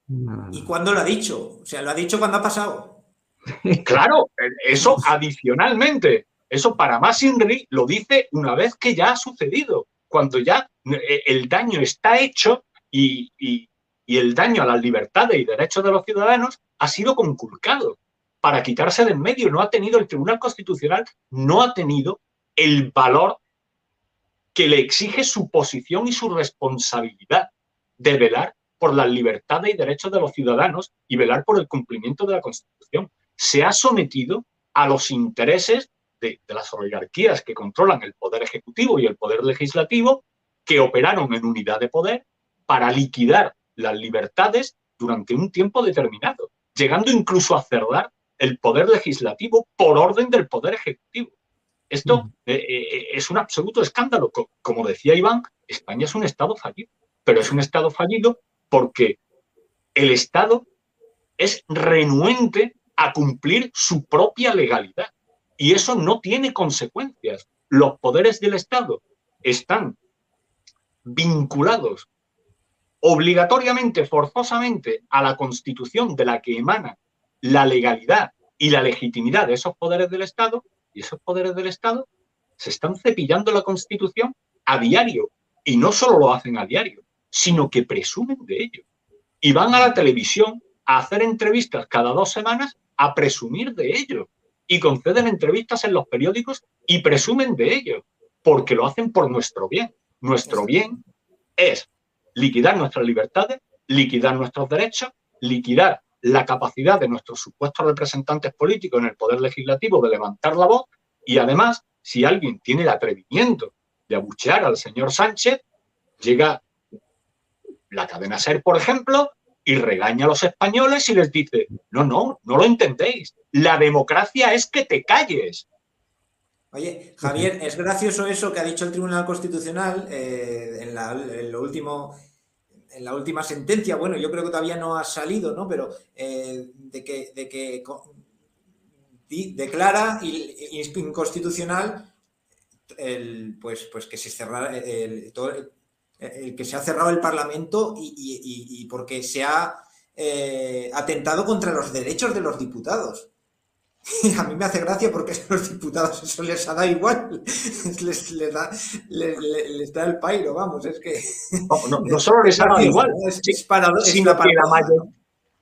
¿Y cuándo lo ha dicho? O sea, lo ha dicho cuando ha pasado. Claro, eso adicionalmente, eso para más Inri lo dice una vez que ya ha sucedido, cuando ya eh, el daño está hecho y, el daño a las libertades y derechos de los ciudadanos ha sido conculcado. Para quitarse de en medio no ha tenido el Tribunal Constitucional, no ha tenido el valor que le exige su posición y su responsabilidad de velar por las libertades y derechos de los ciudadanos y velar por el cumplimiento de la Constitución. Se ha sometido a los intereses de, las oligarquías que controlan el poder ejecutivo y el poder legislativo, que operaron en unidad de poder para liquidar las libertades durante un tiempo determinado, llegando incluso a cerrar el poder legislativo por orden del poder ejecutivo. Esto eh, eh, es un absoluto escándalo. Como decía Iván, España es un Estado fallido, pero es un Estado fallido porque el Estado es renuente a cumplir su propia legalidad. Y eso no tiene consecuencias. Los poderes del Estado están vinculados obligatoriamente, forzosamente, a la Constitución de la que emana la legalidad y la legitimidad de esos poderes del Estado, y esos poderes del Estado se están cepillando la Constitución a diario. Y no solo lo hacen a diario, sino que presumen de ello. Y van a la televisión a hacer entrevistas cada dos semanas a presumir de ello y conceden entrevistas en los periódicos y presumen de ello, porque lo hacen por nuestro bien. Nuestro bien es liquidar nuestras libertades, liquidar nuestros derechos, liquidar la capacidad de nuestros supuestos representantes políticos en el poder legislativo de levantar la voz y además, si alguien tiene el atrevimiento de abuchear al señor Sánchez, llega la cadena SER, por ejemplo, y regaña a los españoles y les dice, no, no, no lo entendéis. La democracia es que te calles. Oye, Javier, es gracioso eso que ha dicho el Tribunal Constitucional eh, en, la, lo último, en la última sentencia. Bueno, yo creo que todavía no ha salido, ¿no? Pero eh, de que, de que declara inconstitucional el, pues, pues que se cerrara el, todo, el que se ha cerrado el Parlamento y, porque se ha eh, atentado contra los derechos de los diputados. a mí me hace gracia porque a los diputados eso les ha dado igual, les, da, el pairo, vamos, es que... No, solo les ha dado igual, sino que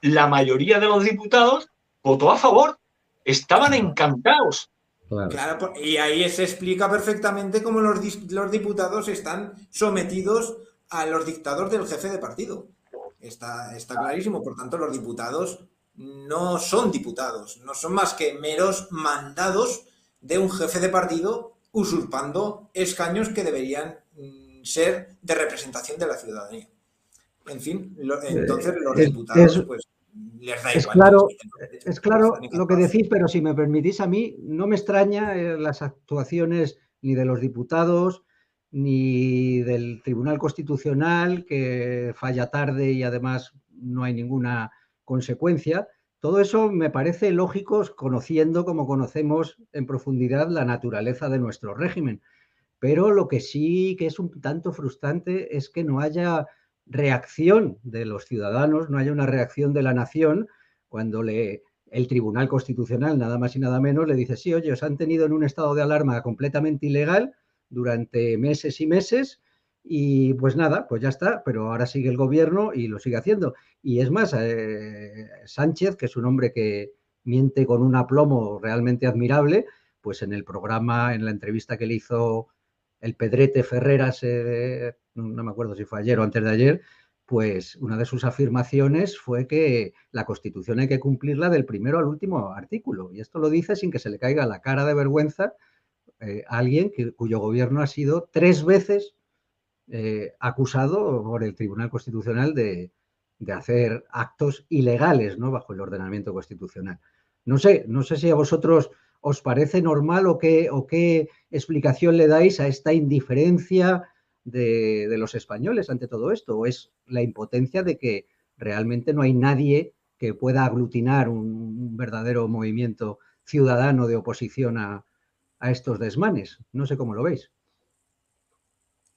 la mayoría de los diputados votó a favor, estaban encantados Claro. y ahí se explica perfectamente cómo los, los, diputados están sometidos a los dictados del jefe de partido. Está, está clarísimo. Por tanto, los diputados no son diputados, no son más que meros mandados de un jefe de partido usurpando escaños que deberían mm, ser de representación de la ciudadanía. En fin, entonces los diputados, pues es claro, es claro lo que decís, pero si me permitís a mí, no me extraña eh, las actuaciones ni de los diputados ni del Tribunal Constitucional, que falla tarde y además no hay ninguna consecuencia. Todo eso me parece lógico conociendo como conocemos en profundidad la naturaleza de nuestro régimen. Pero lo que sí que es un tanto frustrante es que no haya reacción de los ciudadanos, no haya una reacción de la nación cuando le, el Tribunal Constitucional, nada más y nada menos, le dice, sí, oye, os han tenido en un estado de alarma completamente ilegal durante meses y meses Y pues nada, pues ya está, pero ahora sigue el gobierno y lo sigue haciendo. Y es más, eh, Sánchez, que es un hombre que miente con un aplomo realmente admirable, pues en el programa, en la entrevista que le hizo el Pedrete Ferreras, eh, no me acuerdo si fue ayer o antes de ayer, pues una de sus afirmaciones fue que la Constitución hay que cumplirla del primero al último artículo. Y esto lo dice sin que se le caiga la cara de vergüenza eh, a alguien cuyo gobierno ha sido tres veces eh, acusado por el Tribunal Constitucional de, hacer actos ilegales ¿no? bajo el ordenamiento constitucional. No sé, no sé si a vosotros os parece normal o qué, o qué explicación le dais a esta indiferencia de, los españoles ante todo esto, o es la impotencia de que realmente no hay nadie que pueda aglutinar un, verdadero movimiento ciudadano de oposición a, estos desmanes. No sé cómo lo veis.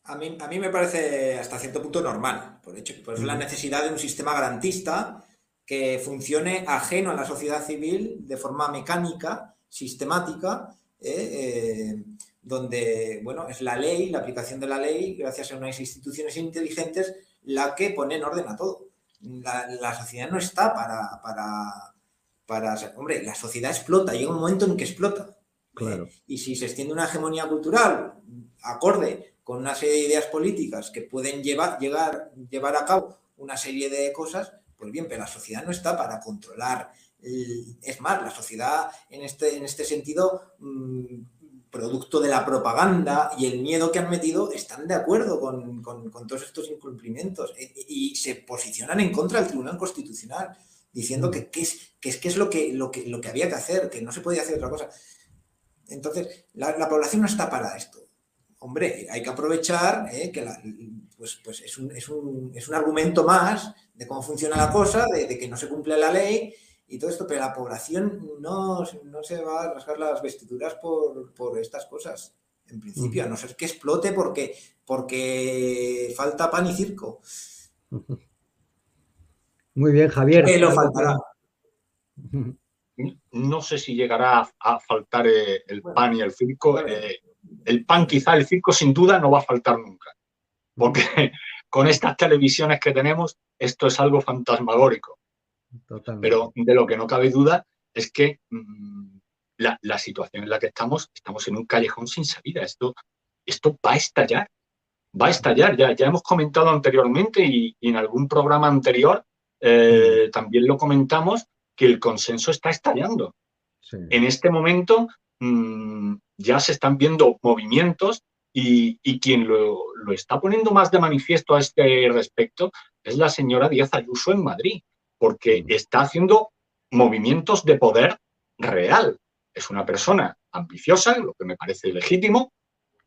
A mí, a mí, me parece hasta cierto punto normal, por hecho, pues la necesidad de un sistema garantista que funcione ajeno a la sociedad civil de forma mecánica, sistemática, eh, eh, donde, bueno, es la ley, la aplicación de la ley, gracias a unas instituciones inteligentes, la que pone en orden a todo. La, sociedad no está para, para, para, hombre, la sociedad explota, llega un momento en que explota. Claro. Y si se extiende una hegemonía cultural acorde con una serie de ideas políticas que pueden llevar, llevar a cabo una serie de cosas, pues bien, pero la sociedad no está para controlar. Es más, la sociedad en este, en este sentido mm, producto de la propaganda y el miedo que han metido, están de acuerdo con, todos estos incumplimientos y, se posicionan en contra del Tribunal Constitucional, diciendo que, es, es, es lo que, lo, que, lo que había que hacer, que no se podía hacer otra cosa. Entonces, la, población no está para esto. Hombre, hay que aprovechar eh, que pues, pues es, un, es, un, es, un, argumento más de cómo funciona la cosa, de, de que no se cumple la ley y todo esto, pero la población no, no se va a rasgar las vestiduras por, estas cosas, en principio, a no ser que explote porque, porque falta pan y circo. Muy bien, Javier. ¿Qué lo faltará? No sé si llegará a faltar eh, el pan y el circo. Eh, el pan quizá, el circo sin duda no va a faltar nunca. Porque con estas televisiones que tenemos, esto es algo fantasmagórico. Pero de lo que no cabe duda es que mm, la, situación en la que estamos, estamos en un callejón sin salida. Esto, esto va a estallar, va a estallar. Ya, ya hemos comentado anteriormente y, en algún programa anterior eh, mm. también lo comentamos que el consenso está estallando. En este momento mm, ya se están viendo movimientos y, quien lo, lo, está poniendo más de manifiesto a este respecto es la señora Díaz Ayuso en Madrid porque está haciendo movimientos de poder real. Es una persona ambiciosa, lo que me parece legítimo,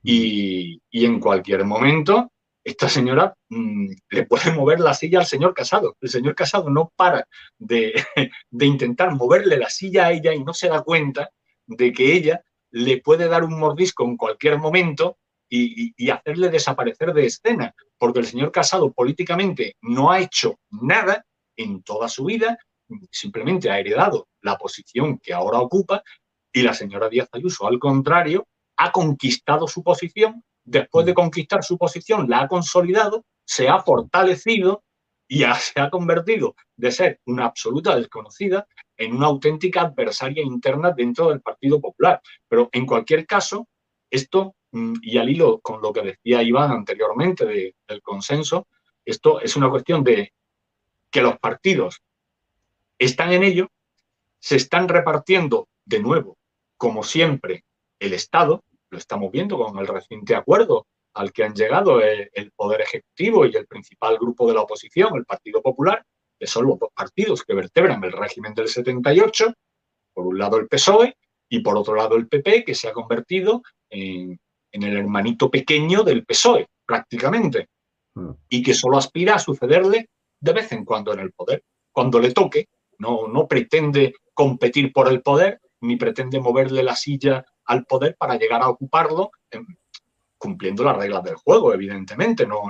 y, en cualquier momento esta señora mm, le puede mover la silla al señor Casado. El señor Casado no para de, intentar moverle la silla a ella y no se da cuenta de que ella le puede dar un mordisco en cualquier momento y, y, hacerle desaparecer de escena, porque el señor Casado políticamente no ha hecho nada en toda su vida, simplemente ha heredado la posición que ahora ocupa y la señora Díaz Ayuso, al contrario, ha conquistado su posición, después de conquistar su posición la ha consolidado, se ha fortalecido y se ha convertido de ser una absoluta desconocida en una auténtica adversaria interna dentro del Partido Popular. Pero en cualquier caso, esto, mm, y al hilo con lo que decía Iván anteriormente del consenso, esto es una cuestión de que los partidos están en ello, se están repartiendo de nuevo, como siempre, el Estado, lo estamos viendo con el reciente acuerdo al que han llegado el, Poder Ejecutivo y el principal grupo de la oposición, el Partido Popular, que son los dos partidos que vertebran el régimen del 78, por un lado el PSOE y por otro lado el PP, que se ha convertido en, en el hermanito pequeño del PSOE, prácticamente, mm. y que solo aspira a sucederle de vez en cuando en el poder, cuando le toque, no, no pretende competir por el poder, ni pretende moverle la silla al poder para llegar a ocuparlo, cumpliendo las reglas del juego, evidentemente. No,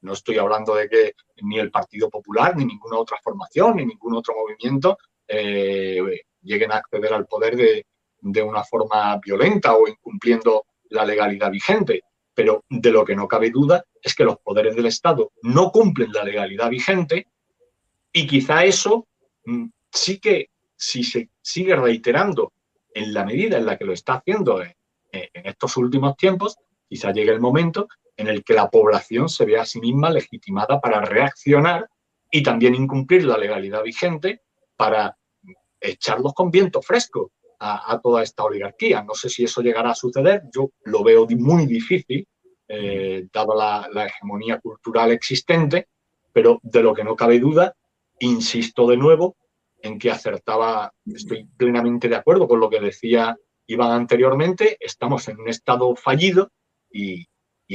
no estoy hablando de que ni el Partido Popular, ni ninguna otra formación, ni ningún otro movimiento eh, lleguen a acceder al poder de, de una forma violenta o incumpliendo la legalidad vigente. Pero de lo que no cabe duda es que los poderes del Estado no cumplen la legalidad vigente y quizá eso mm, sí que, si se sigue reiterando en la medida en la que lo está haciendo en, estos últimos tiempos, quizá llegue el momento en el que la población se vea a sí misma legitimada para reaccionar y también incumplir la legalidad vigente para echarlos con viento fresco a, toda esta oligarquía. No sé si eso llegará a suceder, yo lo veo muy difícil, eh, dada la, hegemonía cultural existente, pero de lo que no cabe duda, insisto de nuevo en que acertaba, estoy plenamente de acuerdo con lo que decía Iván anteriormente, estamos en un Estado fallido y,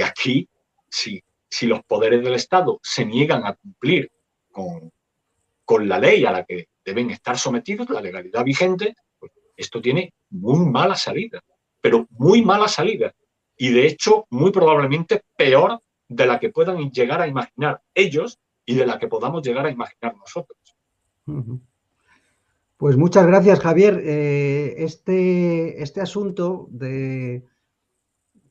aquí, si, los poderes del Estado se niegan a cumplir con, la ley a la que deben estar sometidos, la legalidad vigente, esto tiene muy mala salida, pero muy mala salida. Y de hecho, muy probablemente peor de la que puedan llegar a imaginar ellos y de la que podamos llegar a imaginar nosotros. Pues muchas gracias, Javier. Eh, este, este asunto de,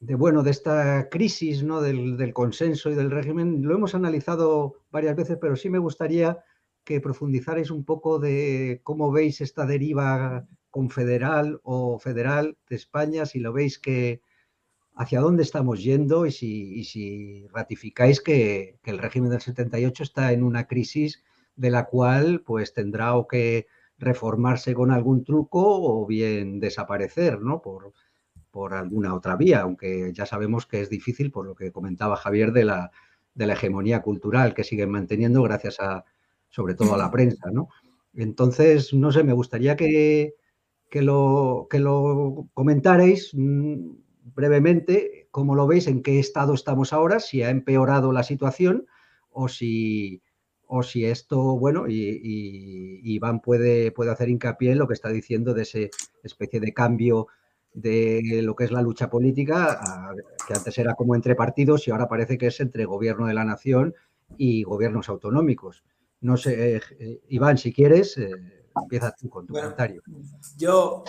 de, bueno, de esta crisis ¿no? del, del, consenso y del régimen lo hemos analizado varias veces, pero sí me gustaría que profundizarais un poco de cómo veis esta deriva confederal o federal de España, si lo veis que hacia dónde estamos yendo y si, ratificáis que, el régimen del 78 está en una crisis de la cual pues tendrá que reformarse con algún truco o bien desaparecer, ¿no? Por, por alguna otra vía, aunque ya sabemos que es difícil por lo que comentaba Javier de la, de la hegemonía cultural que siguen manteniendo gracias a, sobre todo a la prensa, ¿no? Entonces, no sé, me gustaría que, que lo, que lo comentaréis mm, brevemente, cómo lo veis, en qué estado estamos ahora, si ha empeorado la situación o si, o si esto, bueno, y, Iván puede, puede hacer hincapié en lo que está diciendo de esa especie de cambio de lo que es la lucha política, que antes era como entre partidos y ahora parece que es entre gobierno de la nación y gobiernos autonómicos. No sé, eh, Iván, si quieres, eh, Empieza tú con tu comentario. Yo,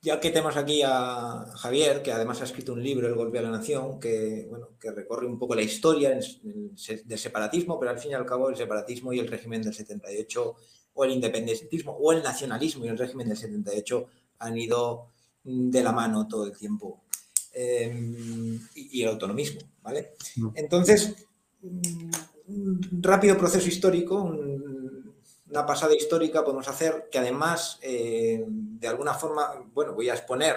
ya que tenemos aquí a Javier, que además ha escrito un libro, El golpe a la nación, que, bueno, que recorre un poco la historia del separatismo, pero al fin y al cabo el separatismo y el régimen del 78, o el independentismo, o el nacionalismo y el régimen del 78 han ido de la mano todo el tiempo. Em, y, el autonomismo, ¿vale? Entonces, un rápido proceso histórico, un una pasada histórica podemos hacer que además, eh, de alguna forma, bueno, voy a exponer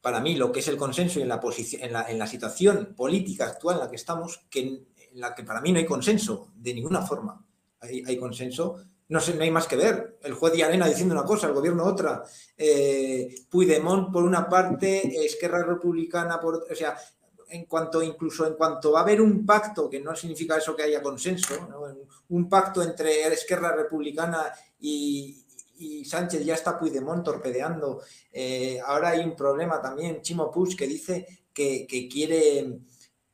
para mí lo que es el consenso y en la, posición, en la, situación política actual en la que estamos, que en la que para mí no hay consenso de ninguna forma. Hay, consenso, no, sé, no hay más que ver. El juez de Arena diciendo una cosa, el gobierno otra. Eh, Puigdemont por una parte, Esquerra Republicana por... O sea, en cuanto incluso en cuanto va a haber un pacto, que no significa eso que haya consenso, un pacto entre Esquerra Republicana y, Sánchez ya está Puigdemont torpedeando. Eh, ahora hay un problema también, Chimo Puig, que dice que, quiere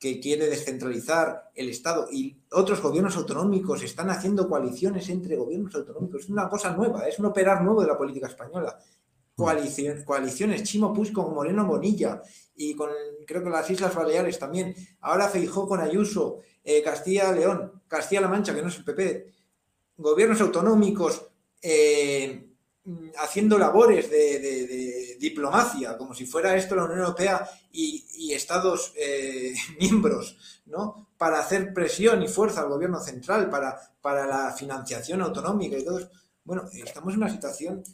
que quiere descentralizar el Estado y otros gobiernos autonómicos están haciendo coaliciones entre gobiernos autonómicos. Es una cosa nueva, es un operar nuevo de la política española. Coaliciones, coaliciones Chimo Puig con Moreno Bonilla y con creo que las Islas Baleares también. Ahora Feijó con Ayuso, eh, Castilla-León, Castilla-La Mancha, que no es el PP, gobiernos autonómicos eh, haciendo labores de, diplomacia, como si fuera esto la Unión Europea y, Estados eh, miembros, ¿no? Para hacer presión y fuerza al gobierno central, para, para la financiación autonómica y todo. Bueno, estamos en una situación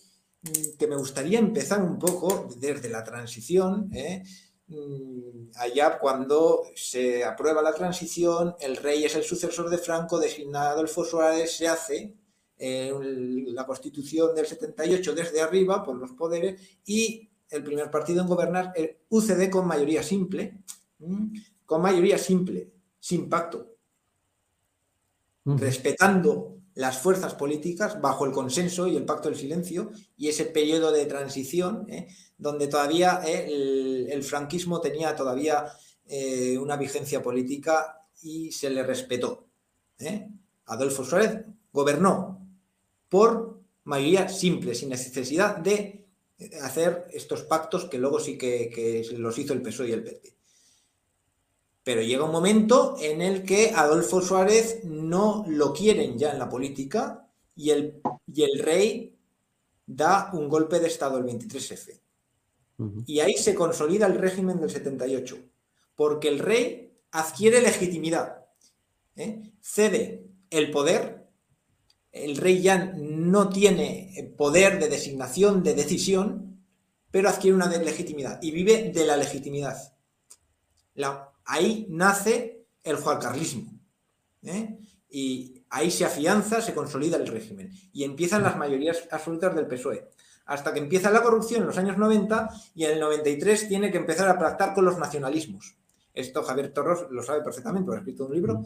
mm, que me gustaría empezar un poco desde la transición, ¿eh? Mm, allá cuando se aprueba la transición, el rey es el sucesor de Franco, designado Adolfo Suárez, se hace eh, la constitución del 78 desde arriba por los poderes y el primer partido en gobernar, el UCD con mayoría simple, con mayoría simple, sin pacto, respetando las fuerzas políticas bajo el consenso y el pacto del silencio y ese periodo de transición ¿eh? donde todavía ¿eh? el, franquismo tenía todavía eh, una vigencia política y se le respetó. Adolfo Suárez gobernó por mayoría simple, sin necesidad de hacer estos pactos que luego sí que, que los hizo el PSOE y el PP. Pero llega un momento en el que Adolfo Suárez no lo quieren ya en la política y el, y el rey da un golpe de Estado el 23F. Y ahí se consolida el régimen del 78, porque el rey adquiere legitimidad, ¿eh? cede el poder, el rey ya no tiene poder de designación, de decisión, pero adquiere una legitimidad y vive de la legitimidad. ahí nace el juancarlismo. ¿eh? Y ahí se afianza, se consolida el régimen y empiezan las mayorías absolutas del PSOE hasta que empieza la corrupción en los años 90 y en el 93 tiene que empezar a pactar con los nacionalismos. Esto Javier Torros lo sabe perfectamente, porque ha escrito un libro.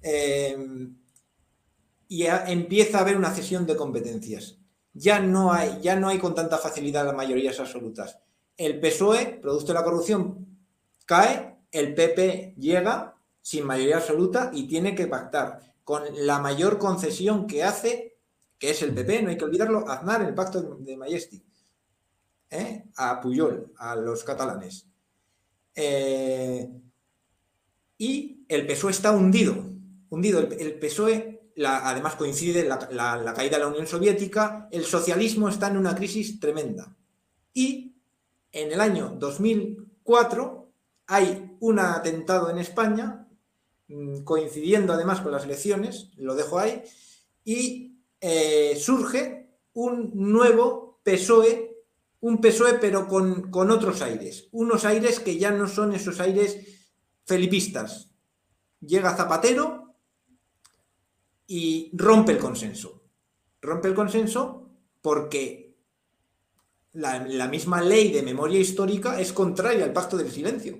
Eh, y empieza a haber una cesión de competencias. Ya no, hay, ya no hay con tanta facilidad las mayorías absolutas. El PSOE, producto de la corrupción, cae, el PP llega sin mayoría absoluta y tiene que pactar con la mayor concesión que hace que es el PP, no hay que olvidarlo, Aznar en el pacto de Majestic, ¿eh? a Puyol, a los catalanes. Eh, y el PSOE está hundido, hundido. El, PSOE, además coincide la, la, caída de la Unión Soviética, el socialismo está en una crisis tremenda. Y en el año 2004 hay un atentado en España, mm, coincidiendo además con las elecciones, lo dejo ahí, y eh, surge un nuevo PSOE, un PSOE pero con, con otros aires, unos aires que ya no son esos aires felipistas. Llega Zapatero y rompe el consenso. Rompe el consenso porque la, la, misma ley de memoria histórica es contraria al pacto del silencio.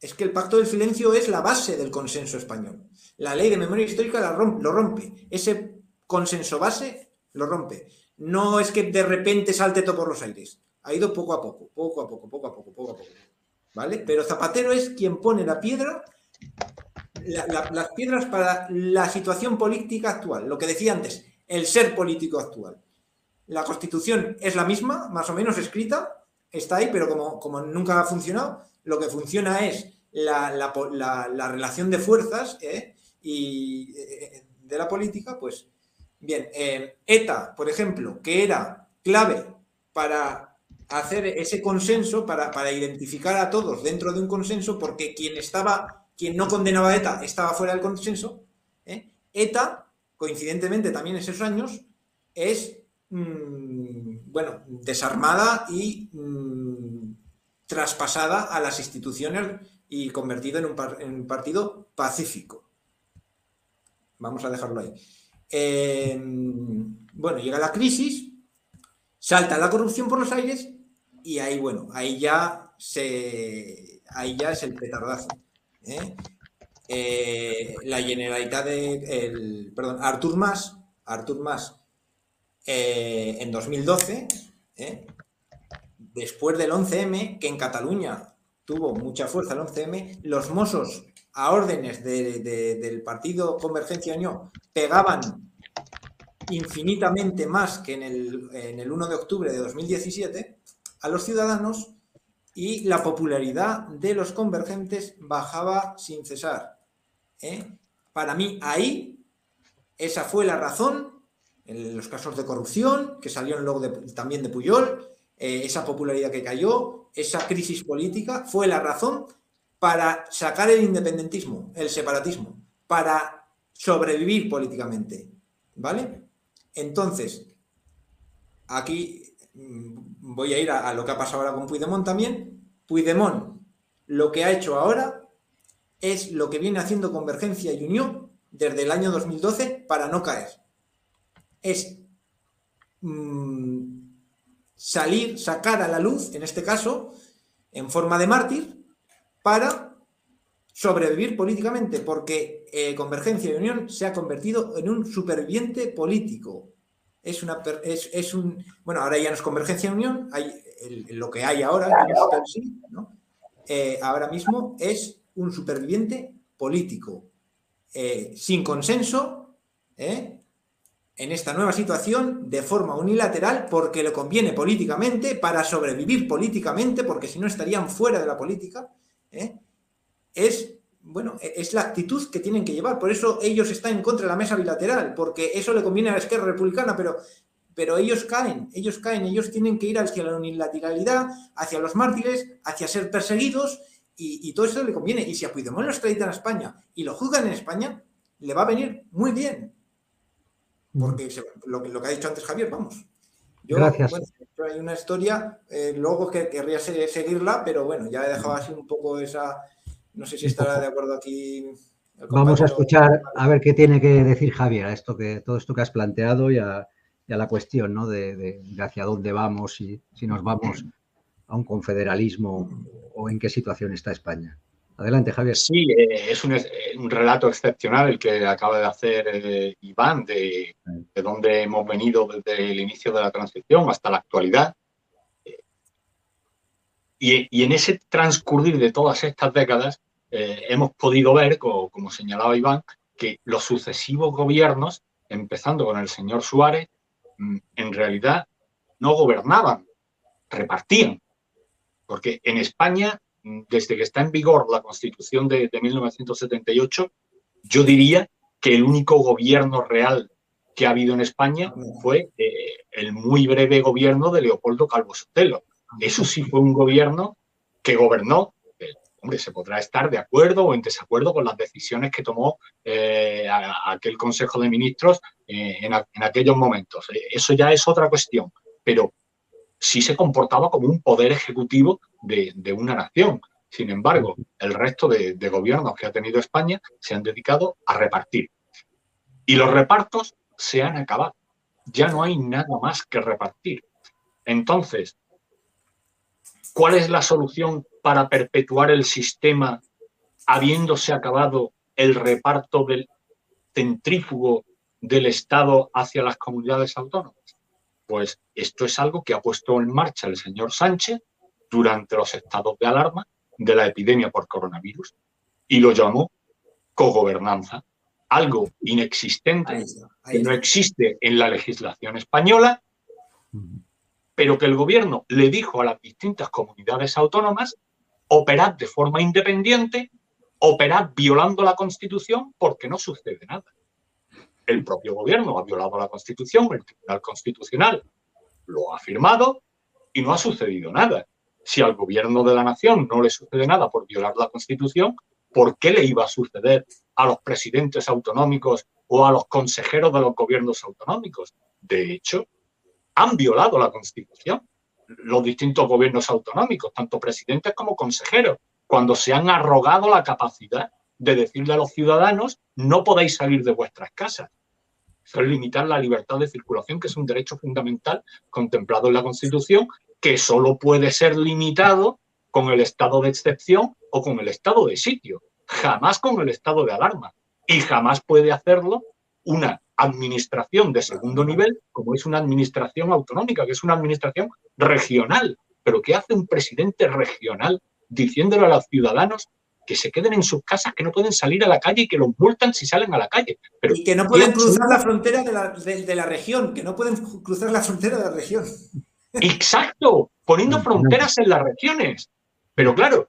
Es que el pacto del silencio es la base del consenso español. La ley de memoria histórica lo rompe. Ese consenso base lo rompe. No es que de repente salte todo por los aires. Ha ido poco a poco, poco a poco, poco a poco, poco a poco. ¿Vale? Pero Zapatero es quien pone la piedra, las piedras para la situación política actual. Lo que decía antes, el ser político actual. La constitución es la misma, más o menos escrita, está ahí, pero como, como nunca ha funcionado, lo que funciona es la, relación de fuerzas ¿eh? y eh, de la política, pues bien, eh, ETA, por ejemplo, que era clave para hacer ese consenso, para, para, identificar a todos dentro de un consenso, porque quien estaba, quien no condenaba a ETA estaba fuera del consenso. ETA, coincidentemente también en esos años, es mm, bueno, desarmada y mm, traspasada a las instituciones y convertido en un, partido pacífico. Vamos a dejarlo ahí. Em, bueno, llega la crisis, salta la corrupción por los aires y ahí, bueno, ahí ya se, ahí ya es el petardazo. ¿Eh? Eh, la Generalitat de, el, perdón, Artur Mas, Artur Mas, eh, en 2012, después del 11M, que en Cataluña tuvo mucha fuerza el 11M, los mozos a órdenes del partido Convergencia Unión pegaban infinitamente más que en el, en el 1 de octubre de 2017 a los ciudadanos y la popularidad de los convergentes bajaba sin cesar. ¿eh? Para mí ahí, esa fue la razón, en los casos de corrupción, que salieron luego también de Puyol, eh, esa popularidad que cayó, esa crisis política, fue la razón para sacar el independentismo, el separatismo, para sobrevivir políticamente. ¿Vale? Entonces, aquí mm, voy a ir a, lo que ha pasado ahora con Puigdemont también. Puigdemont lo que ha hecho ahora es lo que viene haciendo Convergencia y Unión desde el año 2012 para no caer. Es mm, salir, sacar a la luz, en este caso, en forma de mártir, para sobrevivir políticamente, porque eh, Convergencia y Unión se ha convertido en un superviviente político. Es, una, es, un. Bueno, ahora ya no es Convergencia Unión, hay lo que hay ahora, eh, ahora mismo es un superviviente político, eh, sin consenso, ¿eh? en esta nueva situación de forma unilateral porque le conviene políticamente, para sobrevivir políticamente, porque si no estarían fuera de la política, es, bueno, e, es la actitud que tienen que llevar. Por eso ellos están en contra de la mesa bilateral, porque eso le conviene a la izquierda republicana, pero, pero ellos caen, ellos caen, ellos tienen que ir hacia la unilateralidad, hacia los mártires, hacia ser perseguidos, y, todo eso le conviene. Y si a Puigdemont lo extraditan a España y lo juzgan en España, le va a venir muy bien. Porque lo, lo que ha dicho antes Javier, vamos. Gracias. hay una historia, eh, luego que querría seguirla, pero bueno, ya he dejado así un poco esa. No sé si estará de acuerdo aquí. Vamos a escuchar a ver qué tiene que decir Javier a esto que, todo esto que has planteado y a, la cuestión ¿no? de, hacia dónde vamos y si nos vamos a un confederalismo o en qué situación está España. Adelante, Javier. Sí, eh, es un, relato excepcional el que acaba de hacer eh, Iván de, de, dónde hemos venido desde el inicio de la transición hasta la actualidad. Y, en ese transcurrir de todas estas décadas eh, hemos podido ver, como, como, señalaba Iván, que los sucesivos gobiernos, empezando con el señor Suárez, mm, en realidad no gobernaban, repartían. Porque en España desde que está en vigor la Constitución de, 1978, yo diría que el único gobierno real que ha habido en España fue eh, el muy breve gobierno de Leopoldo Calvo Sotelo. Eso sí fue un gobierno que gobernó. Eh, hombre, se podrá estar de acuerdo o en desacuerdo con las decisiones que tomó eh, aquel Consejo de Ministros en, aquellos momentos. Eso ya es otra cuestión. Pero sí se comportaba como un poder ejecutivo de, una nación. Sin embargo, el resto de, gobiernos que ha tenido España se han dedicado a repartir. Y los repartos se han acabado. Ya no hay nada más que repartir. Entonces, ¿cuál es la solución para perpetuar el sistema habiéndose acabado el reparto del centrífugo del Estado hacia las comunidades autónomas? Pues esto es algo que ha puesto en marcha el señor Sánchez durante los estados de alarma de la epidemia por coronavirus y lo llamó cogobernanza, algo inexistente que no existe en la legislación española, pero que el gobierno le dijo a las distintas comunidades autónomas, operad de forma independiente, operad violando la Constitución porque no sucede nada. El propio gobierno ha violado la Constitución, el Tribunal Constitucional lo ha firmado y no ha sucedido nada. Si al gobierno de la nación no le sucede nada por violar la Constitución, ¿por qué le iba a suceder a los presidentes autonómicos o a los consejeros de los gobiernos autonómicos? De hecho, han violado la Constitución los distintos gobiernos autonómicos, tanto presidentes como consejeros, cuando se han arrogado la capacidad de decirle a los ciudadanos no podéis salir de vuestras casas. Eso es limitar la libertad de circulación, que es un derecho fundamental contemplado en la Constitución que solo puede ser limitado con el estado de excepción o con el estado de sitio, jamás con el estado de alarma. Y jamás puede hacerlo una administración de segundo nivel, como es una administración autonómica, que es una administración regional. Pero ¿qué hace un presidente regional diciéndole a los ciudadanos que se queden en sus casas, que no pueden salir a la calle y que los multan si salen a la calle? Pero, y que no pueden cruzar la frontera de la, de la región, que no pueden cruzar la frontera de la región. Exacto, poniendo fronteras en las regiones. Pero claro,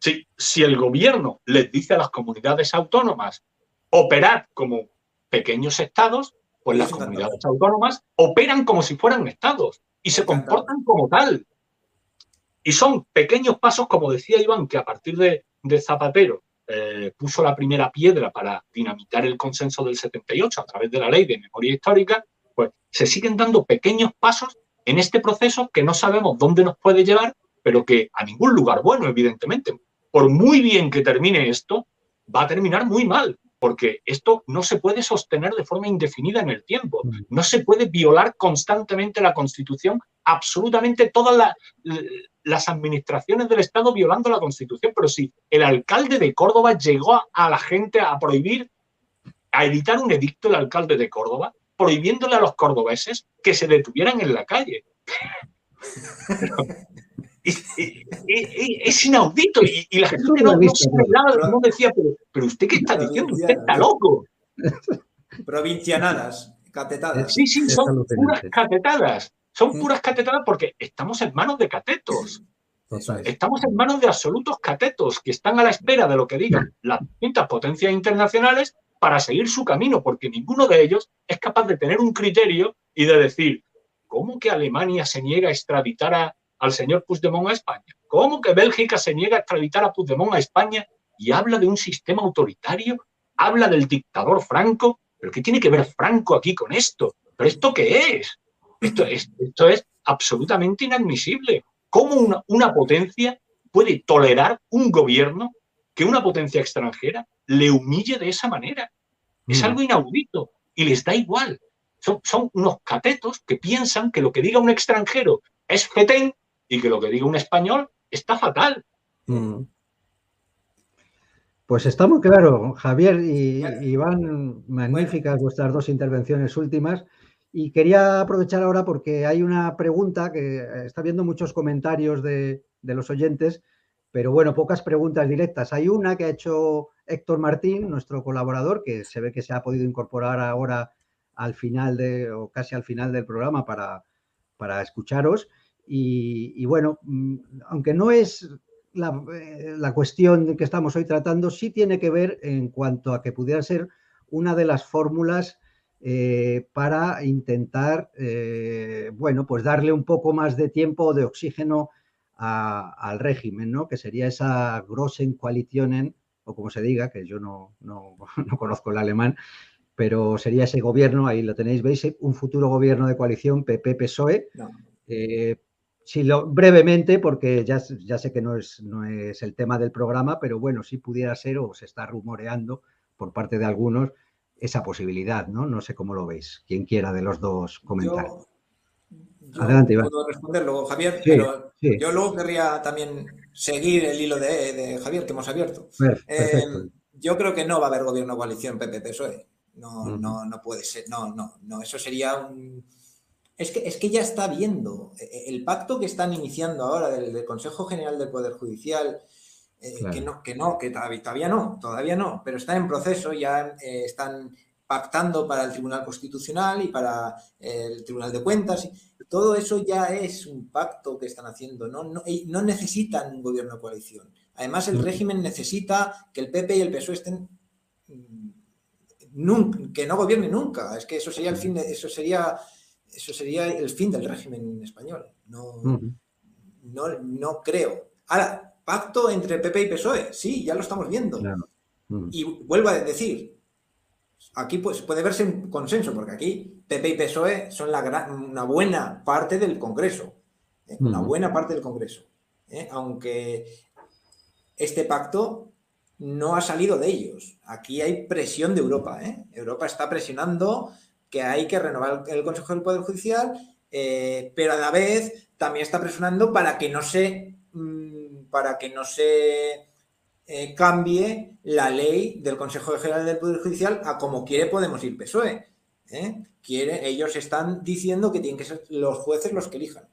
si, si el gobierno les dice a las comunidades autónomas operar como pequeños estados, pues las comunidades autónomas operan como si fueran estados y se comportan como tal. Y son pequeños pasos, como decía Iván, que a partir de, Zapatero eh, puso la primera piedra para dinamitar el consenso del 78 a través de la ley de memoria histórica, pues se siguen dando pequeños pasos en este proceso que no sabemos dónde nos puede llevar, pero que a ningún lugar bueno, evidentemente. Por muy bien que termine esto, va a terminar muy mal, porque esto no se puede sostener de forma indefinida en el tiempo. Mm. No se puede violar constantemente la Constitución, absolutamente todas las administraciones del Estado violando la Constitución. Pero si el alcalde de Córdoba llegó a la gente a prohibir, a editar un edicto, el alcalde de Córdoba, prohibiéndole a los cordobeses que se detuvieran en la calle. es, inaudito y, la gente no, decía, pero, usted qué está diciendo, usted está loco. Provincianadas, catetadas. Sí, sí, son puras catetadas. Son puras catetadas porque estamos en manos de catetos. Estamos en manos de absolutos catetos que están a la espera de lo que digan las distintas potencias internacionales para seguir su camino, porque ninguno de ellos es capaz de tener un criterio y de decir, ¿cómo que Alemania se niega a extraditar al señor Puigdemont a España? ¿Cómo que Bélgica se niega a extraditar a Puigdemont a España y habla de un sistema autoritario? Habla del dictador Franco. ¿Pero qué tiene que ver Franco aquí con esto? ¿Pero esto qué es? Esto es, esto es absolutamente inadmisible. ¿Cómo una, una potencia puede tolerar un gobierno que una potencia extranjera le humille de esa manera? Es mm. algo inaudito y les da igual. Son, son, unos catetos que piensan que lo que diga un extranjero es fetén y que lo que diga un español está fatal. Mm. Pues está muy claro, Javier y Iván, magníficas vuestras dos intervenciones últimas. Y quería aprovechar ahora porque hay una pregunta que está viendo muchos comentarios de, los oyentes, pero bueno, pocas preguntas directas. Hay una que ha hecho Héctor Martín, nuestro colaborador, que se ve que se ha podido incorporar ahora al final de, o casi al final del programa para, para escucharos. Y, bueno, mm, aunque no es eh, la, cuestión que estamos hoy tratando sí tiene que ver en cuanto a que pudiera ser una de las fórmulas eh, para intentar, eh, bueno, pues darle un poco más de tiempo de oxígeno al régimen, ¿no? Que sería esa Großen Koalitionen, o como se diga, que yo no, no, conozco el alemán, pero sería ese gobierno, ahí lo tenéis, veis, un futuro gobierno de coalición PP-PSOE, Sí, lo, brevemente, porque ya, ya sé que no es, no es el tema del programa, pero bueno, sí pudiera ser o se está rumoreando por parte de algunos esa posibilidad, ¿no? No sé cómo lo veis. Quien quiera de los dos comentar. Adelante, Iván. Puedo responder luego, Javier, pero yo luego querría también seguir el hilo de, Javier que hemos abierto. Eh, yo creo que no va a haber gobierno coalición PP-PSOE. No, no, no puede ser. No, no, no. Eso sería un es que, es que ya está viendo e, e, el pacto que están iniciando ahora del, Consejo General del Poder Judicial, eh, que, no, que no, que todavía, no, todavía no, pero está en proceso, ya eh, están pactando para el Tribunal Constitucional y para el Tribunal de Cuentas. Todo eso ya es un pacto que están haciendo, no, no, no necesitan un gobierno de coalición. Además, el régimen necesita que el PP y el PSOE estén mm, que no gobierne nunca. Es que eso sería el fin de, eso sería eso sería el fin del régimen español. No, no, creo. Ahora, pacto entre PP y PSOE, sí, ya lo estamos viendo. Y vuelvo a decir, aquí pues, puede verse un consenso, porque aquí PP y PSOE son la una buena parte del Congreso. ¿eh? Una buena parte del Congreso. ¿eh? Aunque este pacto no ha salido de ellos. Aquí hay presión de Europa. ¿eh? Europa está presionando que hay que renovar el Consejo del Poder Judicial, eh, pero a la vez también está presionando para que no se, mm, para que no se eh, cambie la ley del Consejo General del Poder Judicial a como quiere Podemos ir PSOE. ¿eh? Ellos están diciendo que tienen que ser los jueces los que elijan,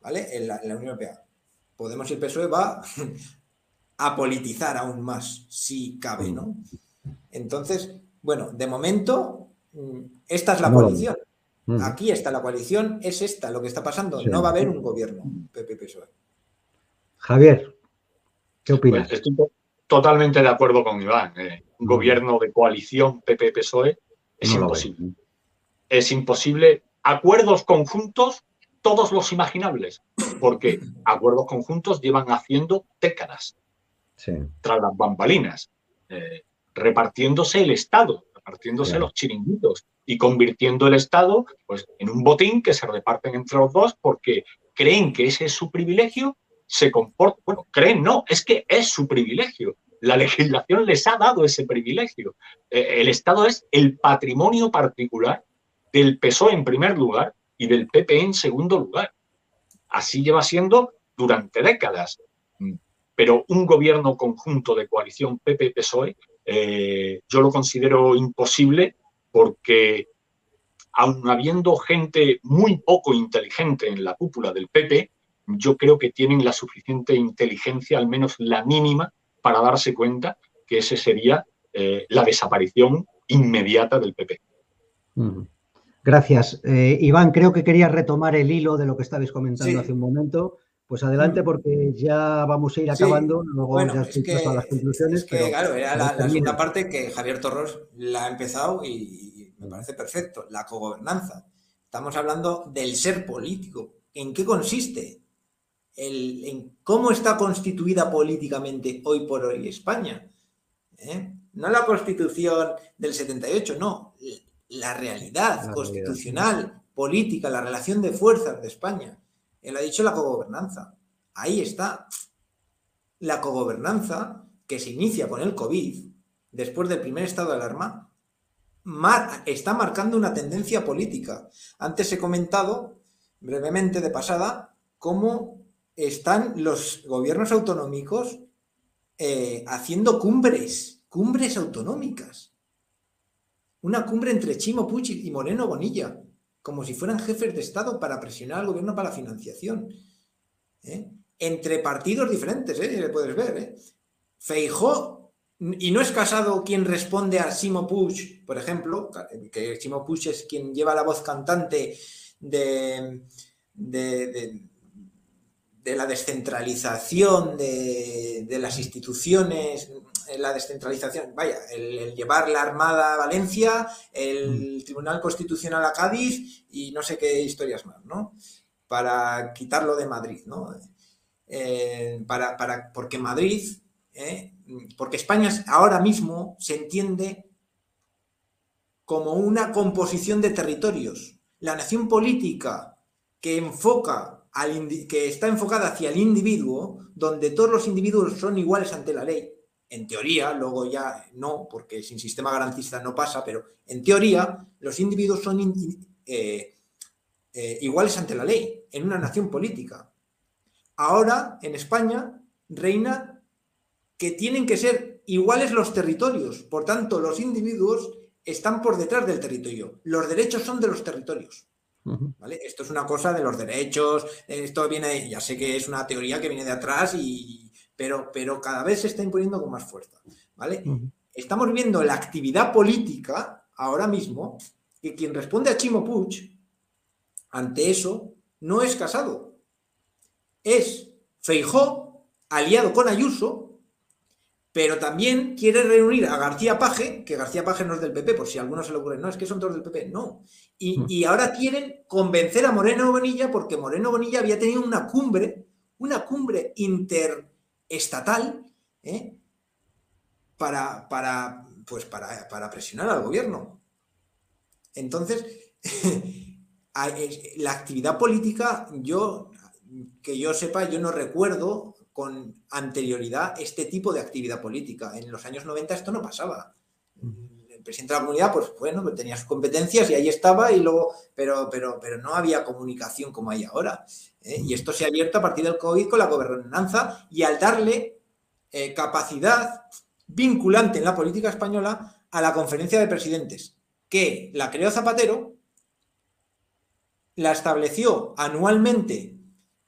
¿vale? En la, Unión Europea. Podemos ir PSOE va a politizar aún más, si cabe, ¿no? Entonces, bueno, de momento esta es la coalición. Aquí está la coalición, es esta lo que está pasando. No va a haber un gobierno PP-PSOE. Javier, ¿qué opinas? Pues estoy totalmente de acuerdo con Iván. Eh. Un gobierno de coalición PP-PSOE es imposible. Es imposible. Acuerdos conjuntos, todos los imaginables, porque acuerdos conjuntos llevan haciendo décadas. Tras las bambalinas, eh, repartiéndose el Estado partiéndose los chiringuitos y convirtiendo el Estado pues, en un botín que se reparten entre los dos porque creen que ese es su privilegio, se comporta, bueno, creen no, es que es su privilegio. La legislación les ha dado ese privilegio. Eh, el Estado es el patrimonio particular del PSOE en primer lugar y del PP en segundo lugar. Así lleva siendo durante décadas. Pero un gobierno conjunto de coalición PP-PSOE eh, yo lo considero imposible porque aun habiendo gente muy poco inteligente en la cúpula del PP, yo creo que tienen la suficiente inteligencia, al menos la mínima, para darse cuenta que ese sería eh, la desaparición inmediata del PP. Gracias. Eh, Iván, creo que querías retomar el hilo de lo que estabais comentando hace un momento. Pues adelante mm. porque ya vamos a ir acabando, luego ya es que, a las conclusiones. que, claro, era la, segunda parte que Javier Torros la ha empezado y, me parece perfecto, la cogobernanza. Estamos hablando del ser político. ¿En qué consiste? El, en cómo está constituida políticamente hoy por hoy España. ¿Eh? No la constitución del 78, no. La realidad constitucional, política, la relación de fuerzas de España. Él ha dicho la cogobernanza. Ahí está. La cogobernanza que se inicia con el COVID, después del primer estado de alarma, está marcando una tendencia política. Antes he comentado brevemente de pasada cómo están los gobiernos autonómicos eh, haciendo cumbres, cumbres autonómicas. Una cumbre entre Chimo Pucci y Moreno Bonilla como si fueran jefes de Estado para presionar al gobierno para la financiación. ¿eh? Entre partidos diferentes, ¿eh? puedes ver. ¿eh? Feijó, y no es Casado quien responde a Simo Puig, por ejemplo, que Simo Puig es quien lleva la voz cantante de, de, la descentralización de, las instituciones, la descentralización, vaya, el, llevar la Armada a Valencia, el mm. Tribunal Constitucional a Cádiz y no sé qué historias más, ¿no? Para quitarlo de Madrid, ¿no? Eh, para, para, porque Madrid, ¿eh? porque España ahora mismo se entiende como una composición de territorios. La nación política que enfoca que está enfocada hacia el individuo, donde todos los individuos son iguales ante la ley, en teoría, luego ya no, porque sin sistema garantista no pasa, pero en teoría los individuos son eh, eh, iguales ante la ley en una nación política. Ahora, en España, reina que tienen que ser iguales los territorios. Por tanto, los individuos están por detrás del territorio. Los derechos son de los territorios. ¿Vale? Esto es una cosa de los derechos, esto viene, ya sé que es una teoría que viene de atrás y, pero, pero cada vez se está imponiendo con más fuerza. ¿vale? Estamos viendo la actividad política ahora mismo que quien responde a Chimo Puig ante eso no es Casado, es Feijó, aliado con Ayuso, pero también quiere reunir a García Paje, que García Paje no es del PP, por si a alguno se le ocurre, no, es que son todos del PP, no. Y, y ahora quieren convencer a Moreno Bonilla porque Moreno Bonilla había tenido una cumbre, una cumbre inter estatal ¿eh? para, para, pues para, presionar al gobierno. Entonces, la actividad política, yo, que yo sepa, yo no recuerdo con anterioridad este tipo de actividad política. En los años 90 esto no pasaba. El presidente de la comunidad, pues bueno, tenía sus competencias y ahí estaba, y luego, pero, pero, pero no había comunicación como hay ahora. ¿eh? Y esto se ha abierto a partir del COVID con la gobernanza y al darle eh, capacidad vinculante en la política española a la conferencia de presidentes, que la creó Zapatero, la estableció anualmente,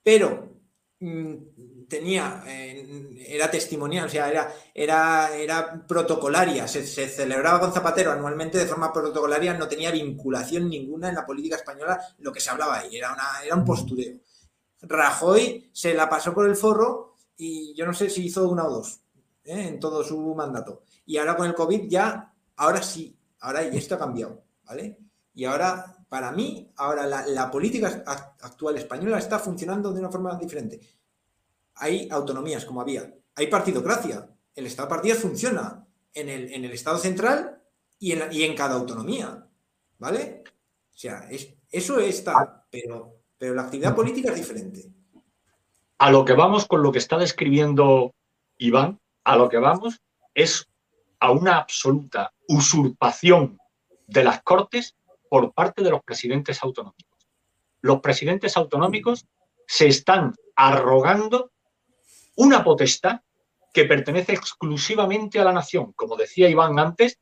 pero mm, tenía, eh, era testimonial, o sea, era, era, era protocolaria, se, celebraba con Zapatero anualmente de forma protocolaria, no tenía vinculación ninguna en la política española lo que se hablaba ahí, era, una, era un postureo. Rajoy se la pasó por el forro y yo no sé si hizo una o dos ¿eh? en todo su mandato. Y ahora con el COVID ya, ahora sí, ahora y esto ha cambiado, ¿vale? Y ahora, para mí, ahora la, política actual española está funcionando de una forma diferente. Hay autonomías, como había. Hay partidocracia. El Estado de partidas funciona en el, en el Estado central y en, y en cada autonomía, ¿vale? O sea, es, eso está, pero pero la actividad política es diferente. A lo que vamos con lo que está describiendo Iván, a lo que vamos es a una absoluta usurpación de las Cortes por parte de los presidentes autonómicos. Los presidentes autonómicos se están arrogando una potestad que pertenece exclusivamente a la nación. Como decía Iván antes,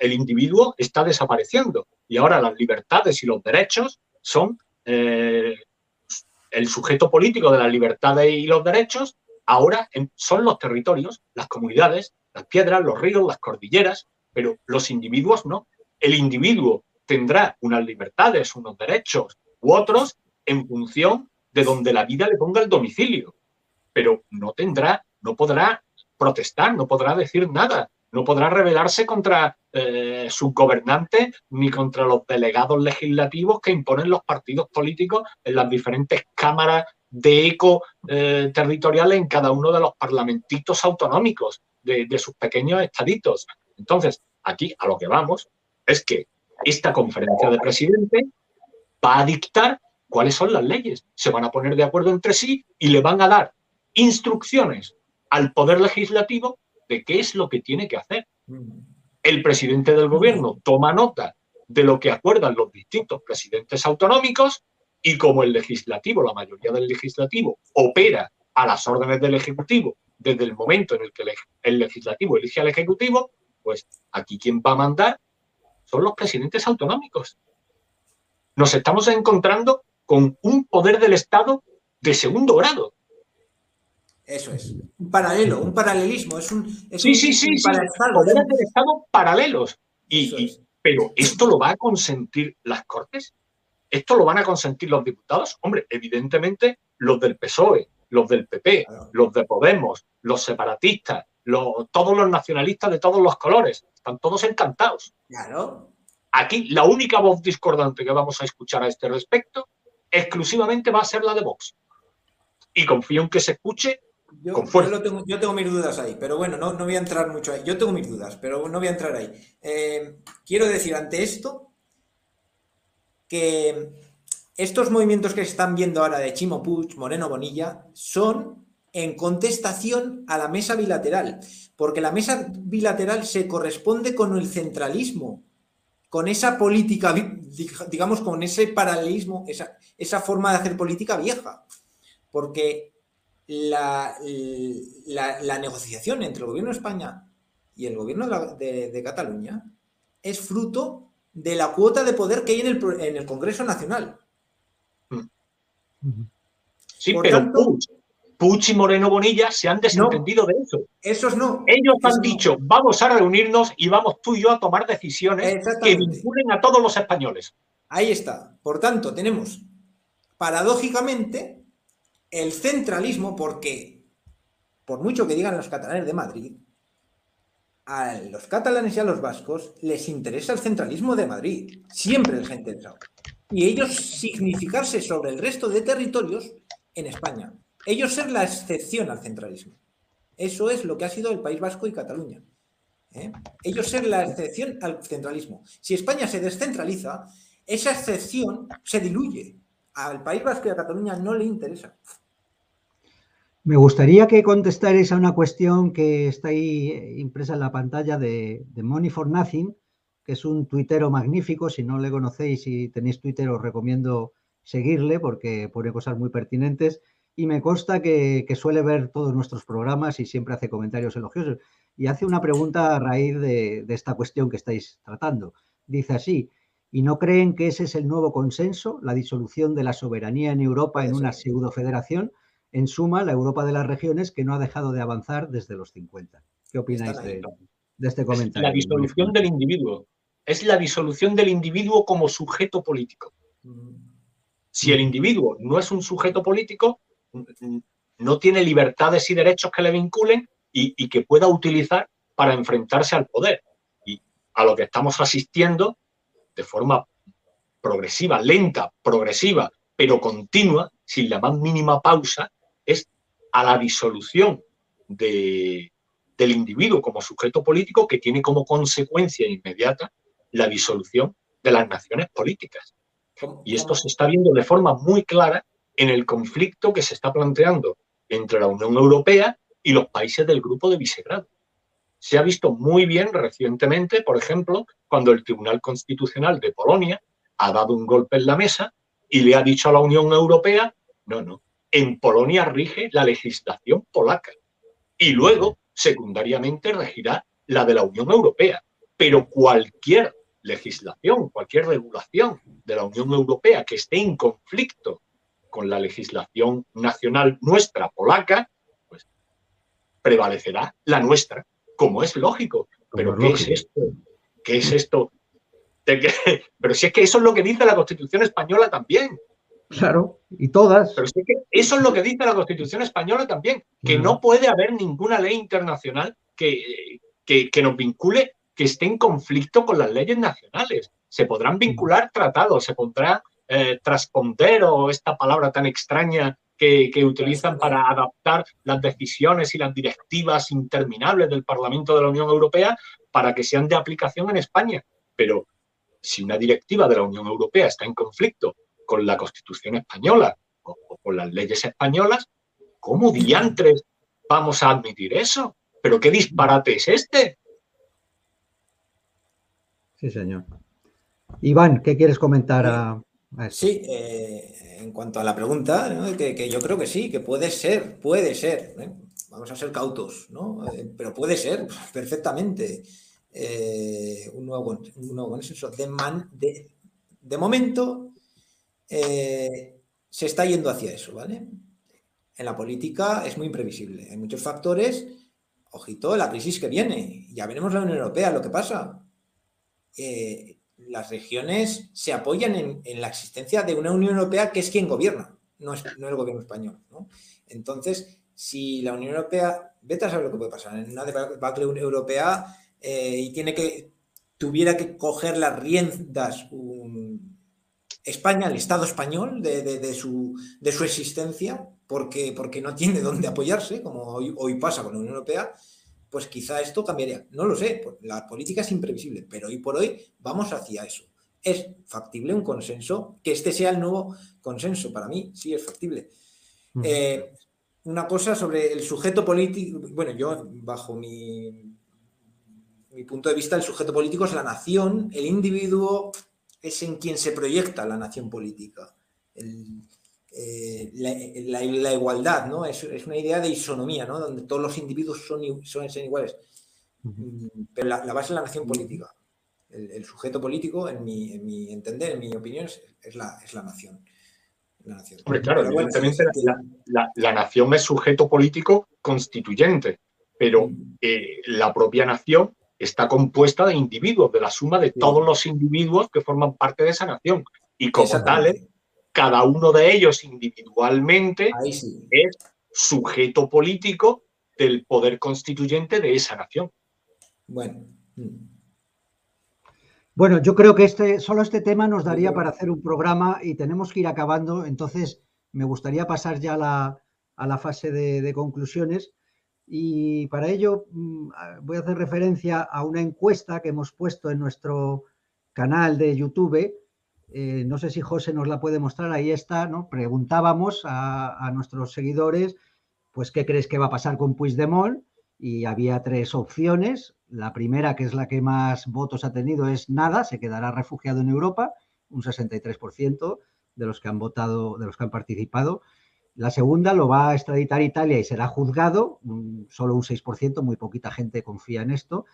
el individuo está desapareciendo y ahora las libertades y los derechos son eh, el sujeto político de las libertades y los derechos, ahora son los territorios, las comunidades, las piedras, los ríos, las cordilleras, pero los individuos no. El individuo tendrá unas libertades, unos derechos u otros en función de donde la vida le ponga el domicilio, pero no tendrá, no podrá protestar, no podrá decir nada, no podrá rebelarse contra eh, sus gobernantes ni contra los delegados legislativos que imponen los partidos políticos en las diferentes cámaras de eco eh, territoriales en cada uno de los parlamentitos autonómicos de, de sus pequeños estaditos. Entonces, aquí a lo que vamos es que esta conferencia de presidentes va a dictar cuáles son las leyes. Se van a poner de acuerdo entre sí y le van a dar instrucciones al Poder Legislativo de qué es lo que tiene que hacer. El presidente del gobierno toma nota de lo que acuerdan los distintos presidentes autonómicos y como el legislativo, la mayoría del legislativo, opera a las órdenes del ejecutivo desde el momento en el que el legislativo elige al ejecutivo, pues aquí quien va a mandar son los presidentes autonómicos. Nos estamos encontrando con un poder del Estado de segundo grado. Eso es. Un paralelo, un paralelismo. Es un, sí, sí, sí, sí. Poderes del Estado paralelos. Y, pero ¿esto lo va a consentir las Cortes? ¿Esto lo van a consentir los diputados? Hombre, evidentemente los del PSOE, los del PP, los de Podemos, los separatistas, todos los nacionalistas de todos los colores. Están todos encantados. Claro. Aquí la única voz discordante que vamos a escuchar a este respecto exclusivamente va a ser la de Vox. Y confío en que se escuche yo, con fuerza. Yo, tengo, mis dudas ahí, pero bueno, no, no, voy a entrar mucho ahí. Yo tengo mis dudas, pero no voy a entrar ahí. Eh, quiero decir ante esto que estos movimientos que se están viendo ahora de Chimo Puig, Moreno Bonilla, son en contestación a la mesa bilateral, porque la mesa bilateral se corresponde con el centralismo, con esa política, digamos, con ese paralelismo, esa, esa forma de hacer política vieja, porque la, la, negociación entre el gobierno de España y el gobierno de, Cataluña es fruto de la cuota de poder que hay en el, en el Congreso Nacional. Sí, pero Puch y Moreno Bonilla se han desentendido de eso. Esos no. Ellos han dicho, vamos a reunirnos y vamos tú y yo a tomar decisiones que vinculen a todos los españoles. Ahí está. Por tanto, tenemos paradójicamente el centralismo, porque por mucho que digan los catalanes de Madrid, a los catalanes y a los vascos les interesa el centralismo de Madrid, siempre el gente Y ellos significarse sobre el resto de territorios en España ellos ser la excepción al centralismo. Eso es lo que ha sido el País Vasco y Cataluña. ¿eh? Ellos ser la excepción al centralismo. Si España se descentraliza, esa excepción se diluye. Al País Vasco y a Cataluña no le interesa. Me gustaría que contestarais a una cuestión que está ahí impresa en la pantalla de, de Money for Nothing, que es un tuitero magnífico. Si no le conocéis y tenéis Twitter, os recomiendo seguirle porque pone cosas muy pertinentes y me consta que, suele ver todos nuestros programas y siempre hace comentarios elogiosos. Y hace una pregunta a raíz de, esta cuestión que estáis tratando. Dice así, ¿y no creen que ese es el nuevo consenso, la disolución de la soberanía en Europa en una pseudo-federación? En suma, la Europa de las regiones que no ha dejado de avanzar desde los 50. ¿Qué opináis de, de, este comentario? la disolución del individuo. Es la disolución del individuo como sujeto político. Si el individuo no es un sujeto político, no tiene libertades y derechos que le vinculen y, que pueda utilizar para enfrentarse al poder. Y a lo que estamos asistiendo de forma progresiva, lenta, progresiva, pero continua, sin la más mínima pausa, es a la disolución del individuo como sujeto político que tiene como consecuencia inmediata la disolución de las naciones políticas. Y esto se está viendo de forma muy clara en el conflicto que se está planteando entre la Unión Europea y los países del grupo de Visegrado. Se ha visto muy bien recientemente, por ejemplo, cuando el Tribunal Constitucional de Polonia ha dado un golpe en la mesa y le ha dicho a la Unión Europea, no, no, en Polonia rige la legislación polaca y luego, secundariamente, regirá la de la Unión Europea. Pero cualquier legislación, cualquier regulación de la Unión Europea que esté en conflicto con la legislación nacional nuestra, polaca, pues prevalecerá la nuestra, como es lógico. Pero ¿qué es esto? ¿Qué es esto? Pero si es que eso es lo que dice la Constitución española también. Claro, y todas. Pero que eso es lo que dice la Constitución española también, que no puede haber ninguna ley internacional que, que, nos vincule que esté en conflicto con las leyes nacionales. Se podrán vincular tratados, se podrá eh, transponder o esta palabra tan extraña que, que, utilizan para adaptar las decisiones y las directivas interminables del Parlamento de la Unión Europea para que sean de aplicación en España. Pero si una directiva de la Unión Europea está en conflicto con la Constitución española o, con las leyes españolas, ¿cómo diantres vamos a admitir eso? ¿Pero qué disparate es este? Sí, señor. Iván, ¿qué quieres comentar a, Sí, eh, en cuanto a la pregunta, que, yo creo que sí, que puede ser, puede ser. ¿eh? Vamos a ser cautos, ¿no? Eh, pero puede ser perfectamente un, nuevo, un nuevo consenso. De, de, de momento, eh, se está yendo hacia eso, ¿vale? En la política es muy imprevisible. Hay muchos factores. Ojito, la crisis que viene. Ya veremos la Unión Europea lo que pasa. Eh, las regiones se apoyan en, la existencia de una Unión Europea que es quien gobierna, no, es, el gobierno español. Entonces, si la Unión Europea, vete a saber lo que puede pasar, en una debacle europea eh, y tiene que, tuviera que coger las riendas un, España, el Estado español, de, su, de su, existencia, porque, porque no tiene dónde apoyarse, como hoy, pasa con la Unión Europea, pues quizá esto cambiaría. No lo sé, la política es imprevisible, pero hoy por hoy vamos hacia eso. ¿Es factible un consenso? Que este sea el nuevo consenso. Para mí, sí es factible. Eh, una cosa sobre el sujeto político. Bueno, yo, bajo mi, mi punto de vista, el sujeto político es la nación, el individuo es en quien se proyecta la nación política. Eh, la, igualdad, ¿no? Es, una idea de isonomía, ¿no? Donde todos los individuos son, son, iguales. Mm, pero la, base es la nación política. El, sujeto político, en mi, entender, en mi opinión, es, la, nación. La claro, evidentemente la, nación es sujeto político constituyente, pero mm. eh, la propia nación está compuesta de individuos, de la suma de todos los individuos que forman parte de esa nación. Y como tales, cada uno de ellos individualmente es sujeto político del poder constituyente de esa nación. Bueno. Mm. Bueno, yo creo que este, solo este tema nos daría para hacer un programa y tenemos que ir acabando. Entonces, me gustaría pasar ya a la, fase de conclusiones. Y para ello mm, voy a hacer referencia a una encuesta que hemos puesto en nuestro canal de YouTube. Eh, no sé si José nos la puede mostrar, ahí está, ¿no? Preguntábamos a, nuestros seguidores, pues, ¿qué crees que va a pasar con Puigdemont? Y había tres opciones. La primera, que es la que más votos ha tenido, es nada, se quedará refugiado en Europa, un 63% de los que han votado, de los que han participado. La segunda lo va a extraditar Italia y será juzgado, solo un 6%, muy poquita gente confía en esto.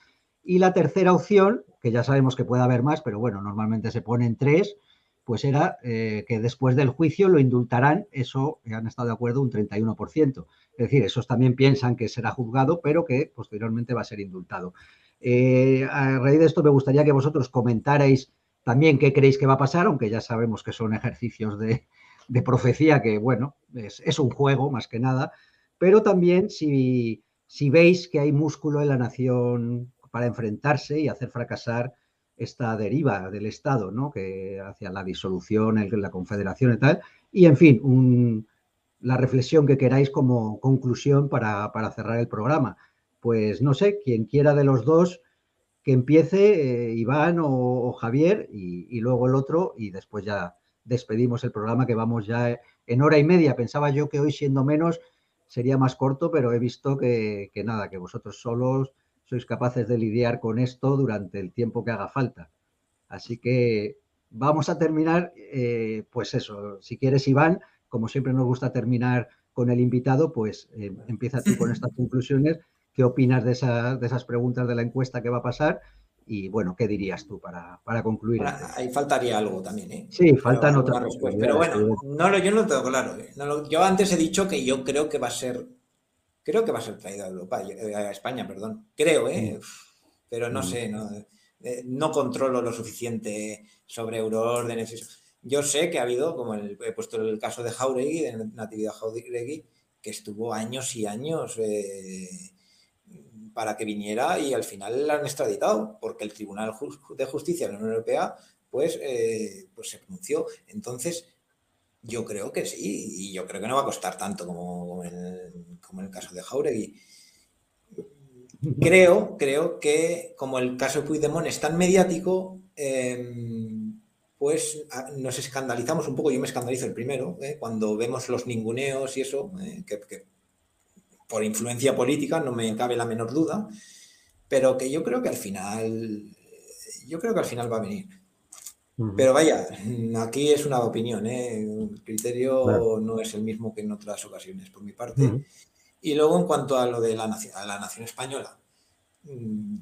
Y la tercera opción, que ya sabemos que puede haber más, pero bueno, normalmente se ponen tres, pues era eh, que después del juicio lo indultarán, eso han estado de acuerdo un 31%. Es decir, esos también piensan que será juzgado, pero que posteriormente va a ser indultado. Eh, a raíz de esto me gustaría que vosotros comentarais también qué creéis que va a pasar, aunque ya sabemos que son ejercicios de, de profecía que, bueno, es, un juego más que nada, pero también si, si veis que hay músculo en la nación para enfrentarse y hacer fracasar esta deriva del Estado, ¿no? Que hacia la disolución, el, la confederación y tal. Y, en fin, la reflexión que queráis como conclusión para, cerrar el programa. Pues no sé, quien quiera de los dos que empiece, eh, Iván o, Javier, y, luego el otro, y después ya despedimos el programa que vamos ya en hora y media. Pensaba yo que hoy siendo menos sería más corto, pero he visto que, nada, que vosotros solos sois capaces de lidiar con esto durante el tiempo que haga falta. Así que vamos a terminar, eh, pues eso, si quieres Iván, como siempre nos gusta terminar con el invitado, pues eh, empieza tú con estas conclusiones. ¿Qué opinas de, de esas preguntas de la encuesta que va a pasar? Y bueno, ¿qué dirías tú para, concluir? ahí faltaría algo también, ¿eh? Sí, faltan otras respuestas. Pero bueno, no, yo no lo tengo claro. ¿eh? yo antes he dicho que yo creo que va a ser, creo que va a ser traído a Europa, eh, a España, perdón. Creo, ¿eh? Pero no mm. sé, no, no controlo lo suficiente sobre euroórdenes. Yo sé que ha habido, como he puesto el caso de Jauregui, de Natividad Jauregui, que estuvo años y años eh, para que viniera y al final la han extraditado, porque el Tribunal de Justicia de la Unión Europea pues, eh, pues se pronunció. Entonces, yo creo que sí, y yo creo que no va a costar tanto como, en, el, caso de Jauregui. Creo, creo que como el caso de Puigdemont es tan mediático, em, pues nos escandalizamos un poco, yo me escandalizo el primero, ¿eh? cuando vemos los ninguneos y eso, ¿eh? que, por influencia política, no me cabe la menor duda, pero que yo creo que al final, yo creo que al final va a venir. Pero vaya, aquí es una opinión, ¿eh? el criterio no es el mismo que en otras ocasiones, por mi parte. Y luego en cuanto a lo de la nación, la nación española, mm,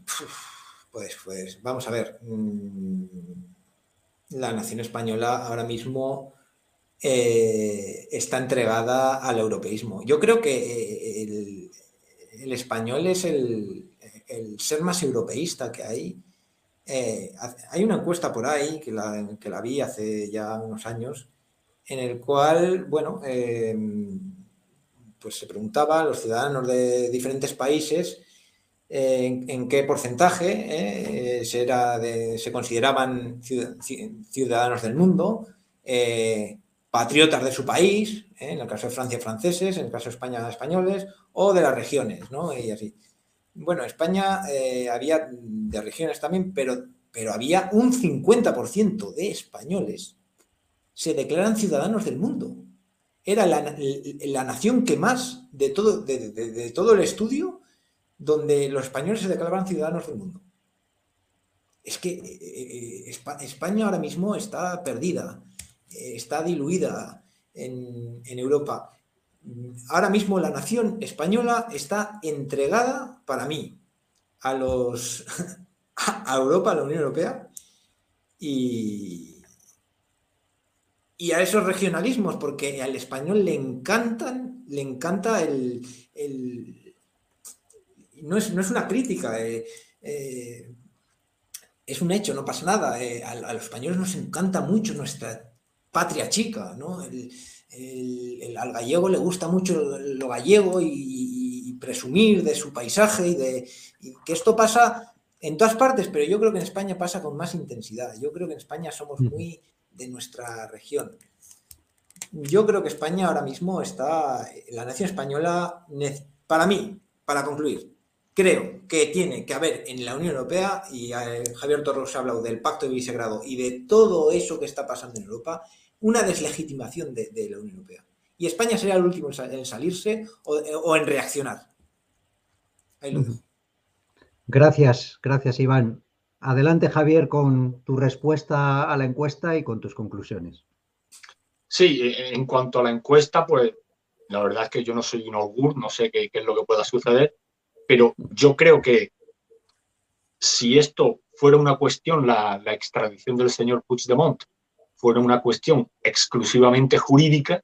pues, pues vamos a ver, mm, la nación española ahora mismo eh, está entregada al europeísmo. Yo creo que eh, el, español es el, ser más europeísta que hay. Eh, hay una encuesta por ahí que la, que la, vi hace ya unos años, en el cual, bueno, pues se preguntaba a los ciudadanos de diferentes países en, qué porcentaje se, se consideraban ciudadanos del mundo, patriotas de su país, ¿eh? en el caso de Francia franceses, en el caso de España españoles, o de las regiones, ¿no? Y así. Bueno, España eh, había de regiones también, pero, pero había un 50% de españoles se declaran ciudadanos del mundo. Era la, nación que más de todo, de, todo el estudio donde los españoles se declaraban ciudadanos del mundo. Es que eh, España ahora mismo está perdida está diluida en, Europa. Ahora mismo la nación española está entregada, para mí, a los a Europa, a la Unión Europea, y, y a esos regionalismos, porque al español le encantan, le encanta el, no, es, una crítica, eh, eh, es un hecho, no pasa nada. Eh, a, los españoles nos encanta mucho nuestra patria chica, ¿no? El, al gallego le gusta mucho lo gallego y, presumir de su paisaje y de que esto pasa en todas partes, pero yo creo que en España pasa con más intensidad. Yo creo que en España somos muy de nuestra región. Yo creo que España ahora mismo está, la nación española, para mí, para concluir, creo que tiene que haber en la Unión Europea, y eh, Javier Torros ha hablado del Pacto de Visegrado y de todo eso que está pasando en Europa, una deslegitimación de, la Unión Europea. Y España sería el último en salirse o, en reaccionar. Gracias, gracias Iván. Adelante Javier con tu respuesta a la encuesta y con tus conclusiones. Sí, e, en cuanto a la encuesta, pues la verdad es que yo no soy un augur, no sé qué, es lo que pueda suceder, pero yo creo que si esto fuera una cuestión, la, la extradición del señor Puigdemont, fuera una cuestión exclusivamente jurídica,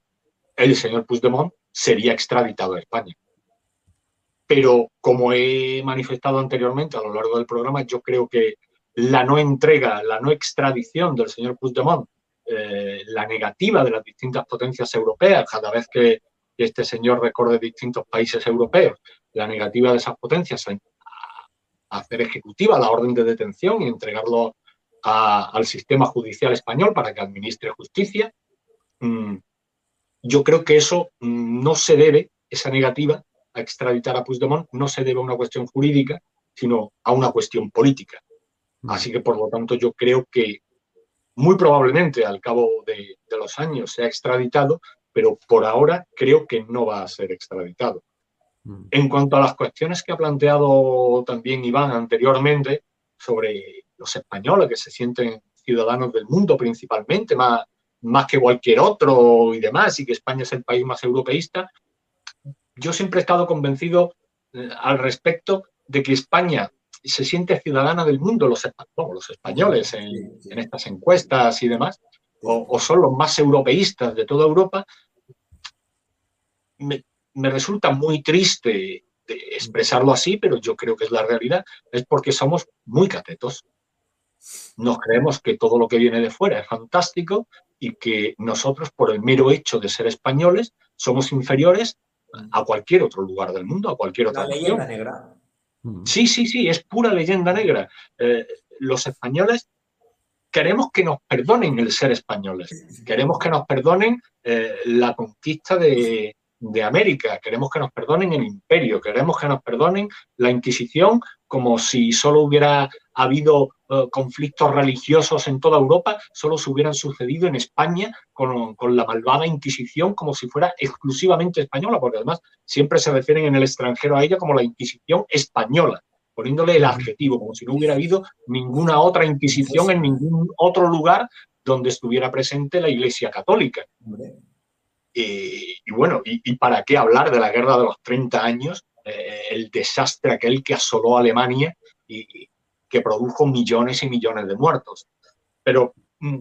el señor Puigdemont sería extraditado a España. Pero como he manifestado anteriormente a lo largo del programa, yo creo que la no entrega, la no extradición del señor Puigdemont, eh, la negativa de las distintas potencias europeas, cada vez que este señor recorre distintos países europeos, la negativa de esas potencias a, hacer ejecutiva la orden de detención y entregarlo al sistema judicial español para que administre justicia. Mm, yo creo que eso mm, no se debe, esa negativa a extraditar a Puigdemont, no se debe a una cuestión jurídica, sino a una cuestión política. Así que, por lo tanto, yo creo que muy probablemente al cabo de, de los años sea extraditado, pero por ahora creo que no va a ser extraditado. En cuanto a las cuestiones que ha planteado también Iván anteriormente sobre los españoles que se sienten ciudadanos del mundo principalmente, más, más que cualquier otro y demás, y que España es el país más europeísta, yo siempre he estado convencido eh, al respecto de que España se siente ciudadana del mundo, los, los españoles en, estas encuestas y demás, o, son los más europeístas de toda Europa, me, me resulta muy triste expresarlo así, pero yo creo que es la realidad, es porque somos muy catetos. Nos creemos que todo lo que viene de fuera es fantástico y que nosotros, por el mero hecho de ser españoles, somos inferiores a cualquier otro lugar del mundo, a cualquier otra La leyenda negra. Mm. Sí, sí, sí, es pura leyenda negra. Eh, los españoles queremos que nos perdonen el ser españoles, queremos que nos perdonen eh, la conquista de, de América, queremos que nos perdonen el imperio, queremos que nos perdonen la Inquisición como si solo hubiera habido eh, conflictos religiosos en toda Europa, solo se hubieran sucedido en España con, la malvada Inquisición como si fuera exclusivamente española, porque además siempre se refieren en el extranjero a ella como la Inquisición española, poniéndole el adjetivo, como si no hubiera habido ninguna otra Inquisición en ningún otro lugar donde estuviera presente la Iglesia Católica. Y, bueno, y, para qué hablar de la guerra de los 30 años, eh, el desastre aquel que asoló Alemania y, que produjo millones y millones de muertos. Pero mm,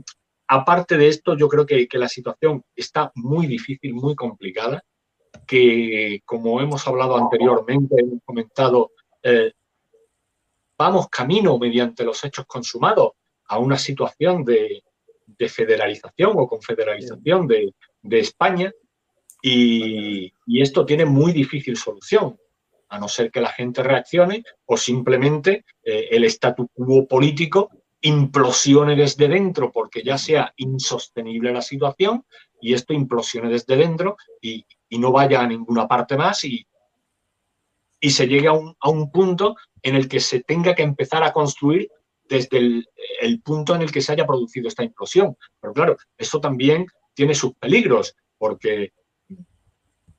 aparte de esto, yo creo que, la situación está muy difícil, muy complicada, que como hemos hablado anteriormente, hemos comentado, eh, vamos camino mediante los hechos consumados a una situación de, de federalización o confederalización de, de España y, esto tiene muy difícil solución, a no ser que la gente reaccione o simplemente eh, el statu quo político implosione desde dentro porque ya sea insostenible la situación y esto implosione desde dentro y, no vaya a ninguna parte más y, y se llegue a un, a un, punto en el que se tenga que empezar a construir desde el, el punto en el que se haya producido esta implosión. Pero claro, eso también tiene sus peligros, porque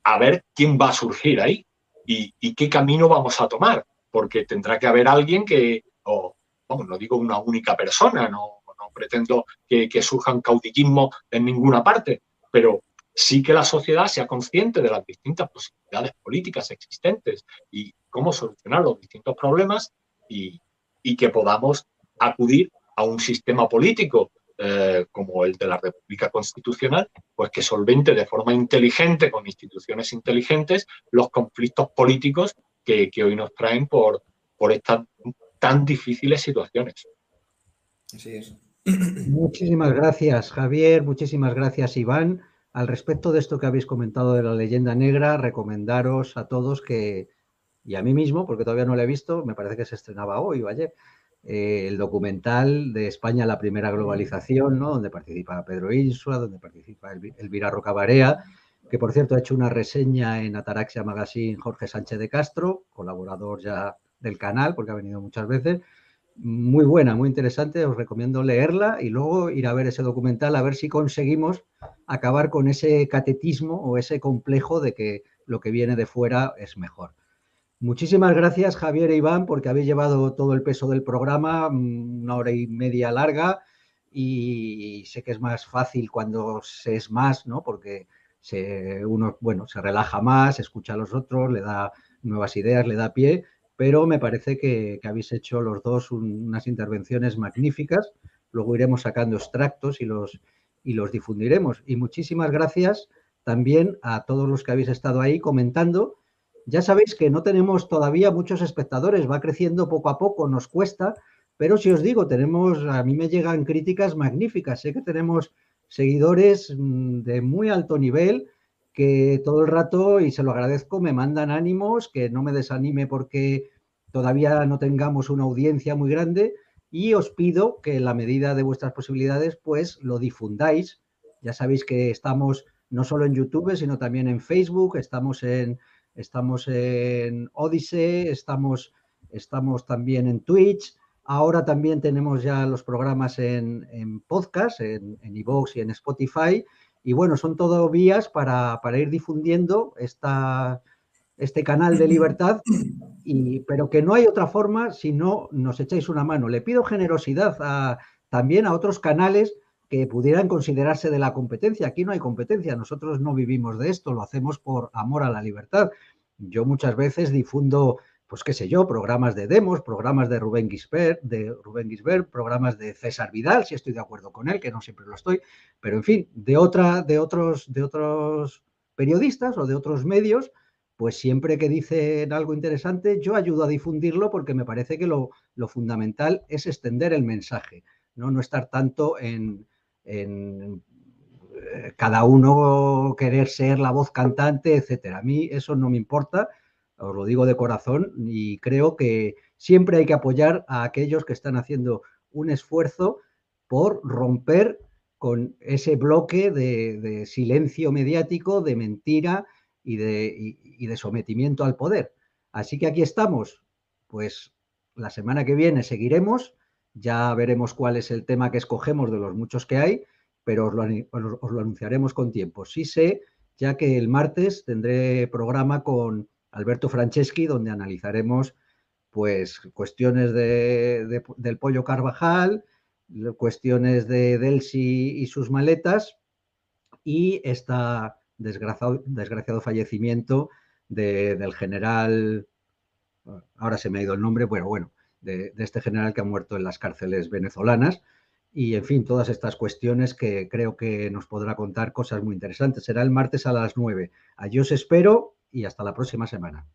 a ver quién va a surgir ahí y, qué camino vamos a tomar, porque tendrá que haber alguien que, o vamos, no digo una única persona, no, pretendo que, surjan caudillismo en ninguna parte, pero sí que la sociedad sea consciente de las distintas posibilidades políticas existentes y cómo solucionar los distintos problemas y que podamos acudir a un sistema político eh, como el de la República Constitucional, pues que solvente de forma inteligente, con instituciones inteligentes, los conflictos políticos que, hoy nos traen por, por estas tan difíciles situaciones. Así es. Muchísimas gracias, Javier. Muchísimas gracias, Iván. Al respecto de esto que habéis comentado de la leyenda negra, recomendaros a todos que, y a mí mismo, porque todavía no lo he visto, me parece que se estrenaba hoy o ayer, eh, el documental de España, la primera globalización, ¿no? donde participa Pedro Insua, donde participa Elvira Rocabarea, que por cierto ha hecho una reseña en Ataraxia Magazine Jorge Sánchez de Castro, colaborador ya del canal, porque ha venido muchas veces. Muy buena, muy interesante, os recomiendo leerla y luego ir a ver ese documental a ver si conseguimos acabar con ese catetismo o ese complejo de que lo que viene de fuera es mejor. Muchísimas gracias, Javier e Iván, porque habéis llevado todo el peso del programa, mm, una hora y media larga, y sé que es más fácil cuando se es más, ¿no? Porque se, uno, bueno, se relaja más, escucha a los otros, le da nuevas ideas, le da pie, pero me parece que, habéis hecho los dos unas intervenciones magníficas. Luego iremos sacando extractos y los, y los difundiremos. Y muchísimas gracias también a todos los que habéis estado ahí comentando ya sabéis que no tenemos todavía muchos espectadores, va creciendo poco a poco, nos cuesta, pero si os digo, tenemos, a mí me llegan críticas magníficas, sé que tenemos seguidores mm, de muy alto nivel que todo el rato, y se lo agradezco, me mandan ánimos, que no me desanime porque todavía no tengamos una audiencia muy grande y os pido que en la medida de vuestras posibilidades, pues lo difundáis. Ya sabéis que estamos no solo en YouTube, sino también en Facebook, estamos en, estamos en Odyssey, estamos, estamos también en Twitch. Ahora también tenemos ya los programas en, podcast, en, en y en Spotify. Y bueno, son todo vías para, ir difundiendo esta, este canal de libertad, y, pero que no hay otra forma si no nos echáis una mano. Le pido generosidad también a otros canales pudieran considerarse de la competencia. Aquí no hay competencia, nosotros no vivimos de esto, lo hacemos por amor a la libertad. Yo muchas veces difundo, pues qué sé yo, programas de demos, programas de Rubén Gisbert, de Rubén Gisbert, programas de César Vidal, si estoy de acuerdo con él, que no siempre lo estoy, pero en fin, de otra, de otros, de otros periodistas o de otros medios pues siempre que dicen algo interesante, yo ayudo a difundirlo porque me parece que lo, fundamental es extender el mensaje, no, no estar tanto en, en eh, cada uno querer ser la voz cantante, etcétera. A mí eso no me importa, os lo digo de corazón, y creo que siempre hay que apoyar a aquellos que están haciendo un esfuerzo por romper con ese bloque de, silencio mediático, de mentira y de, de sometimiento al poder. Así que aquí estamos. Pues la semana que viene seguiremos, ya veremos cuál es el tema que escogemos de los muchos que hay, pero os lo, anunciaremos con tiempo. Sí sé, ya que el martes tendré programa con Alberto Franceschi, donde analizaremos pues cuestiones del pollo Carvajal, cuestiones de Delsi y sus maletas y este desgraciado, desgraciado fallecimiento del general, ahora se me ha ido el nombre, pero bueno, de, este general que ha muerto en las cárceles venezolanas. Y, en fin, todas estas cuestiones que creo que nos podrá contar cosas muy interesantes. Será el martes a las 9. Allí os espero y hasta la próxima semana.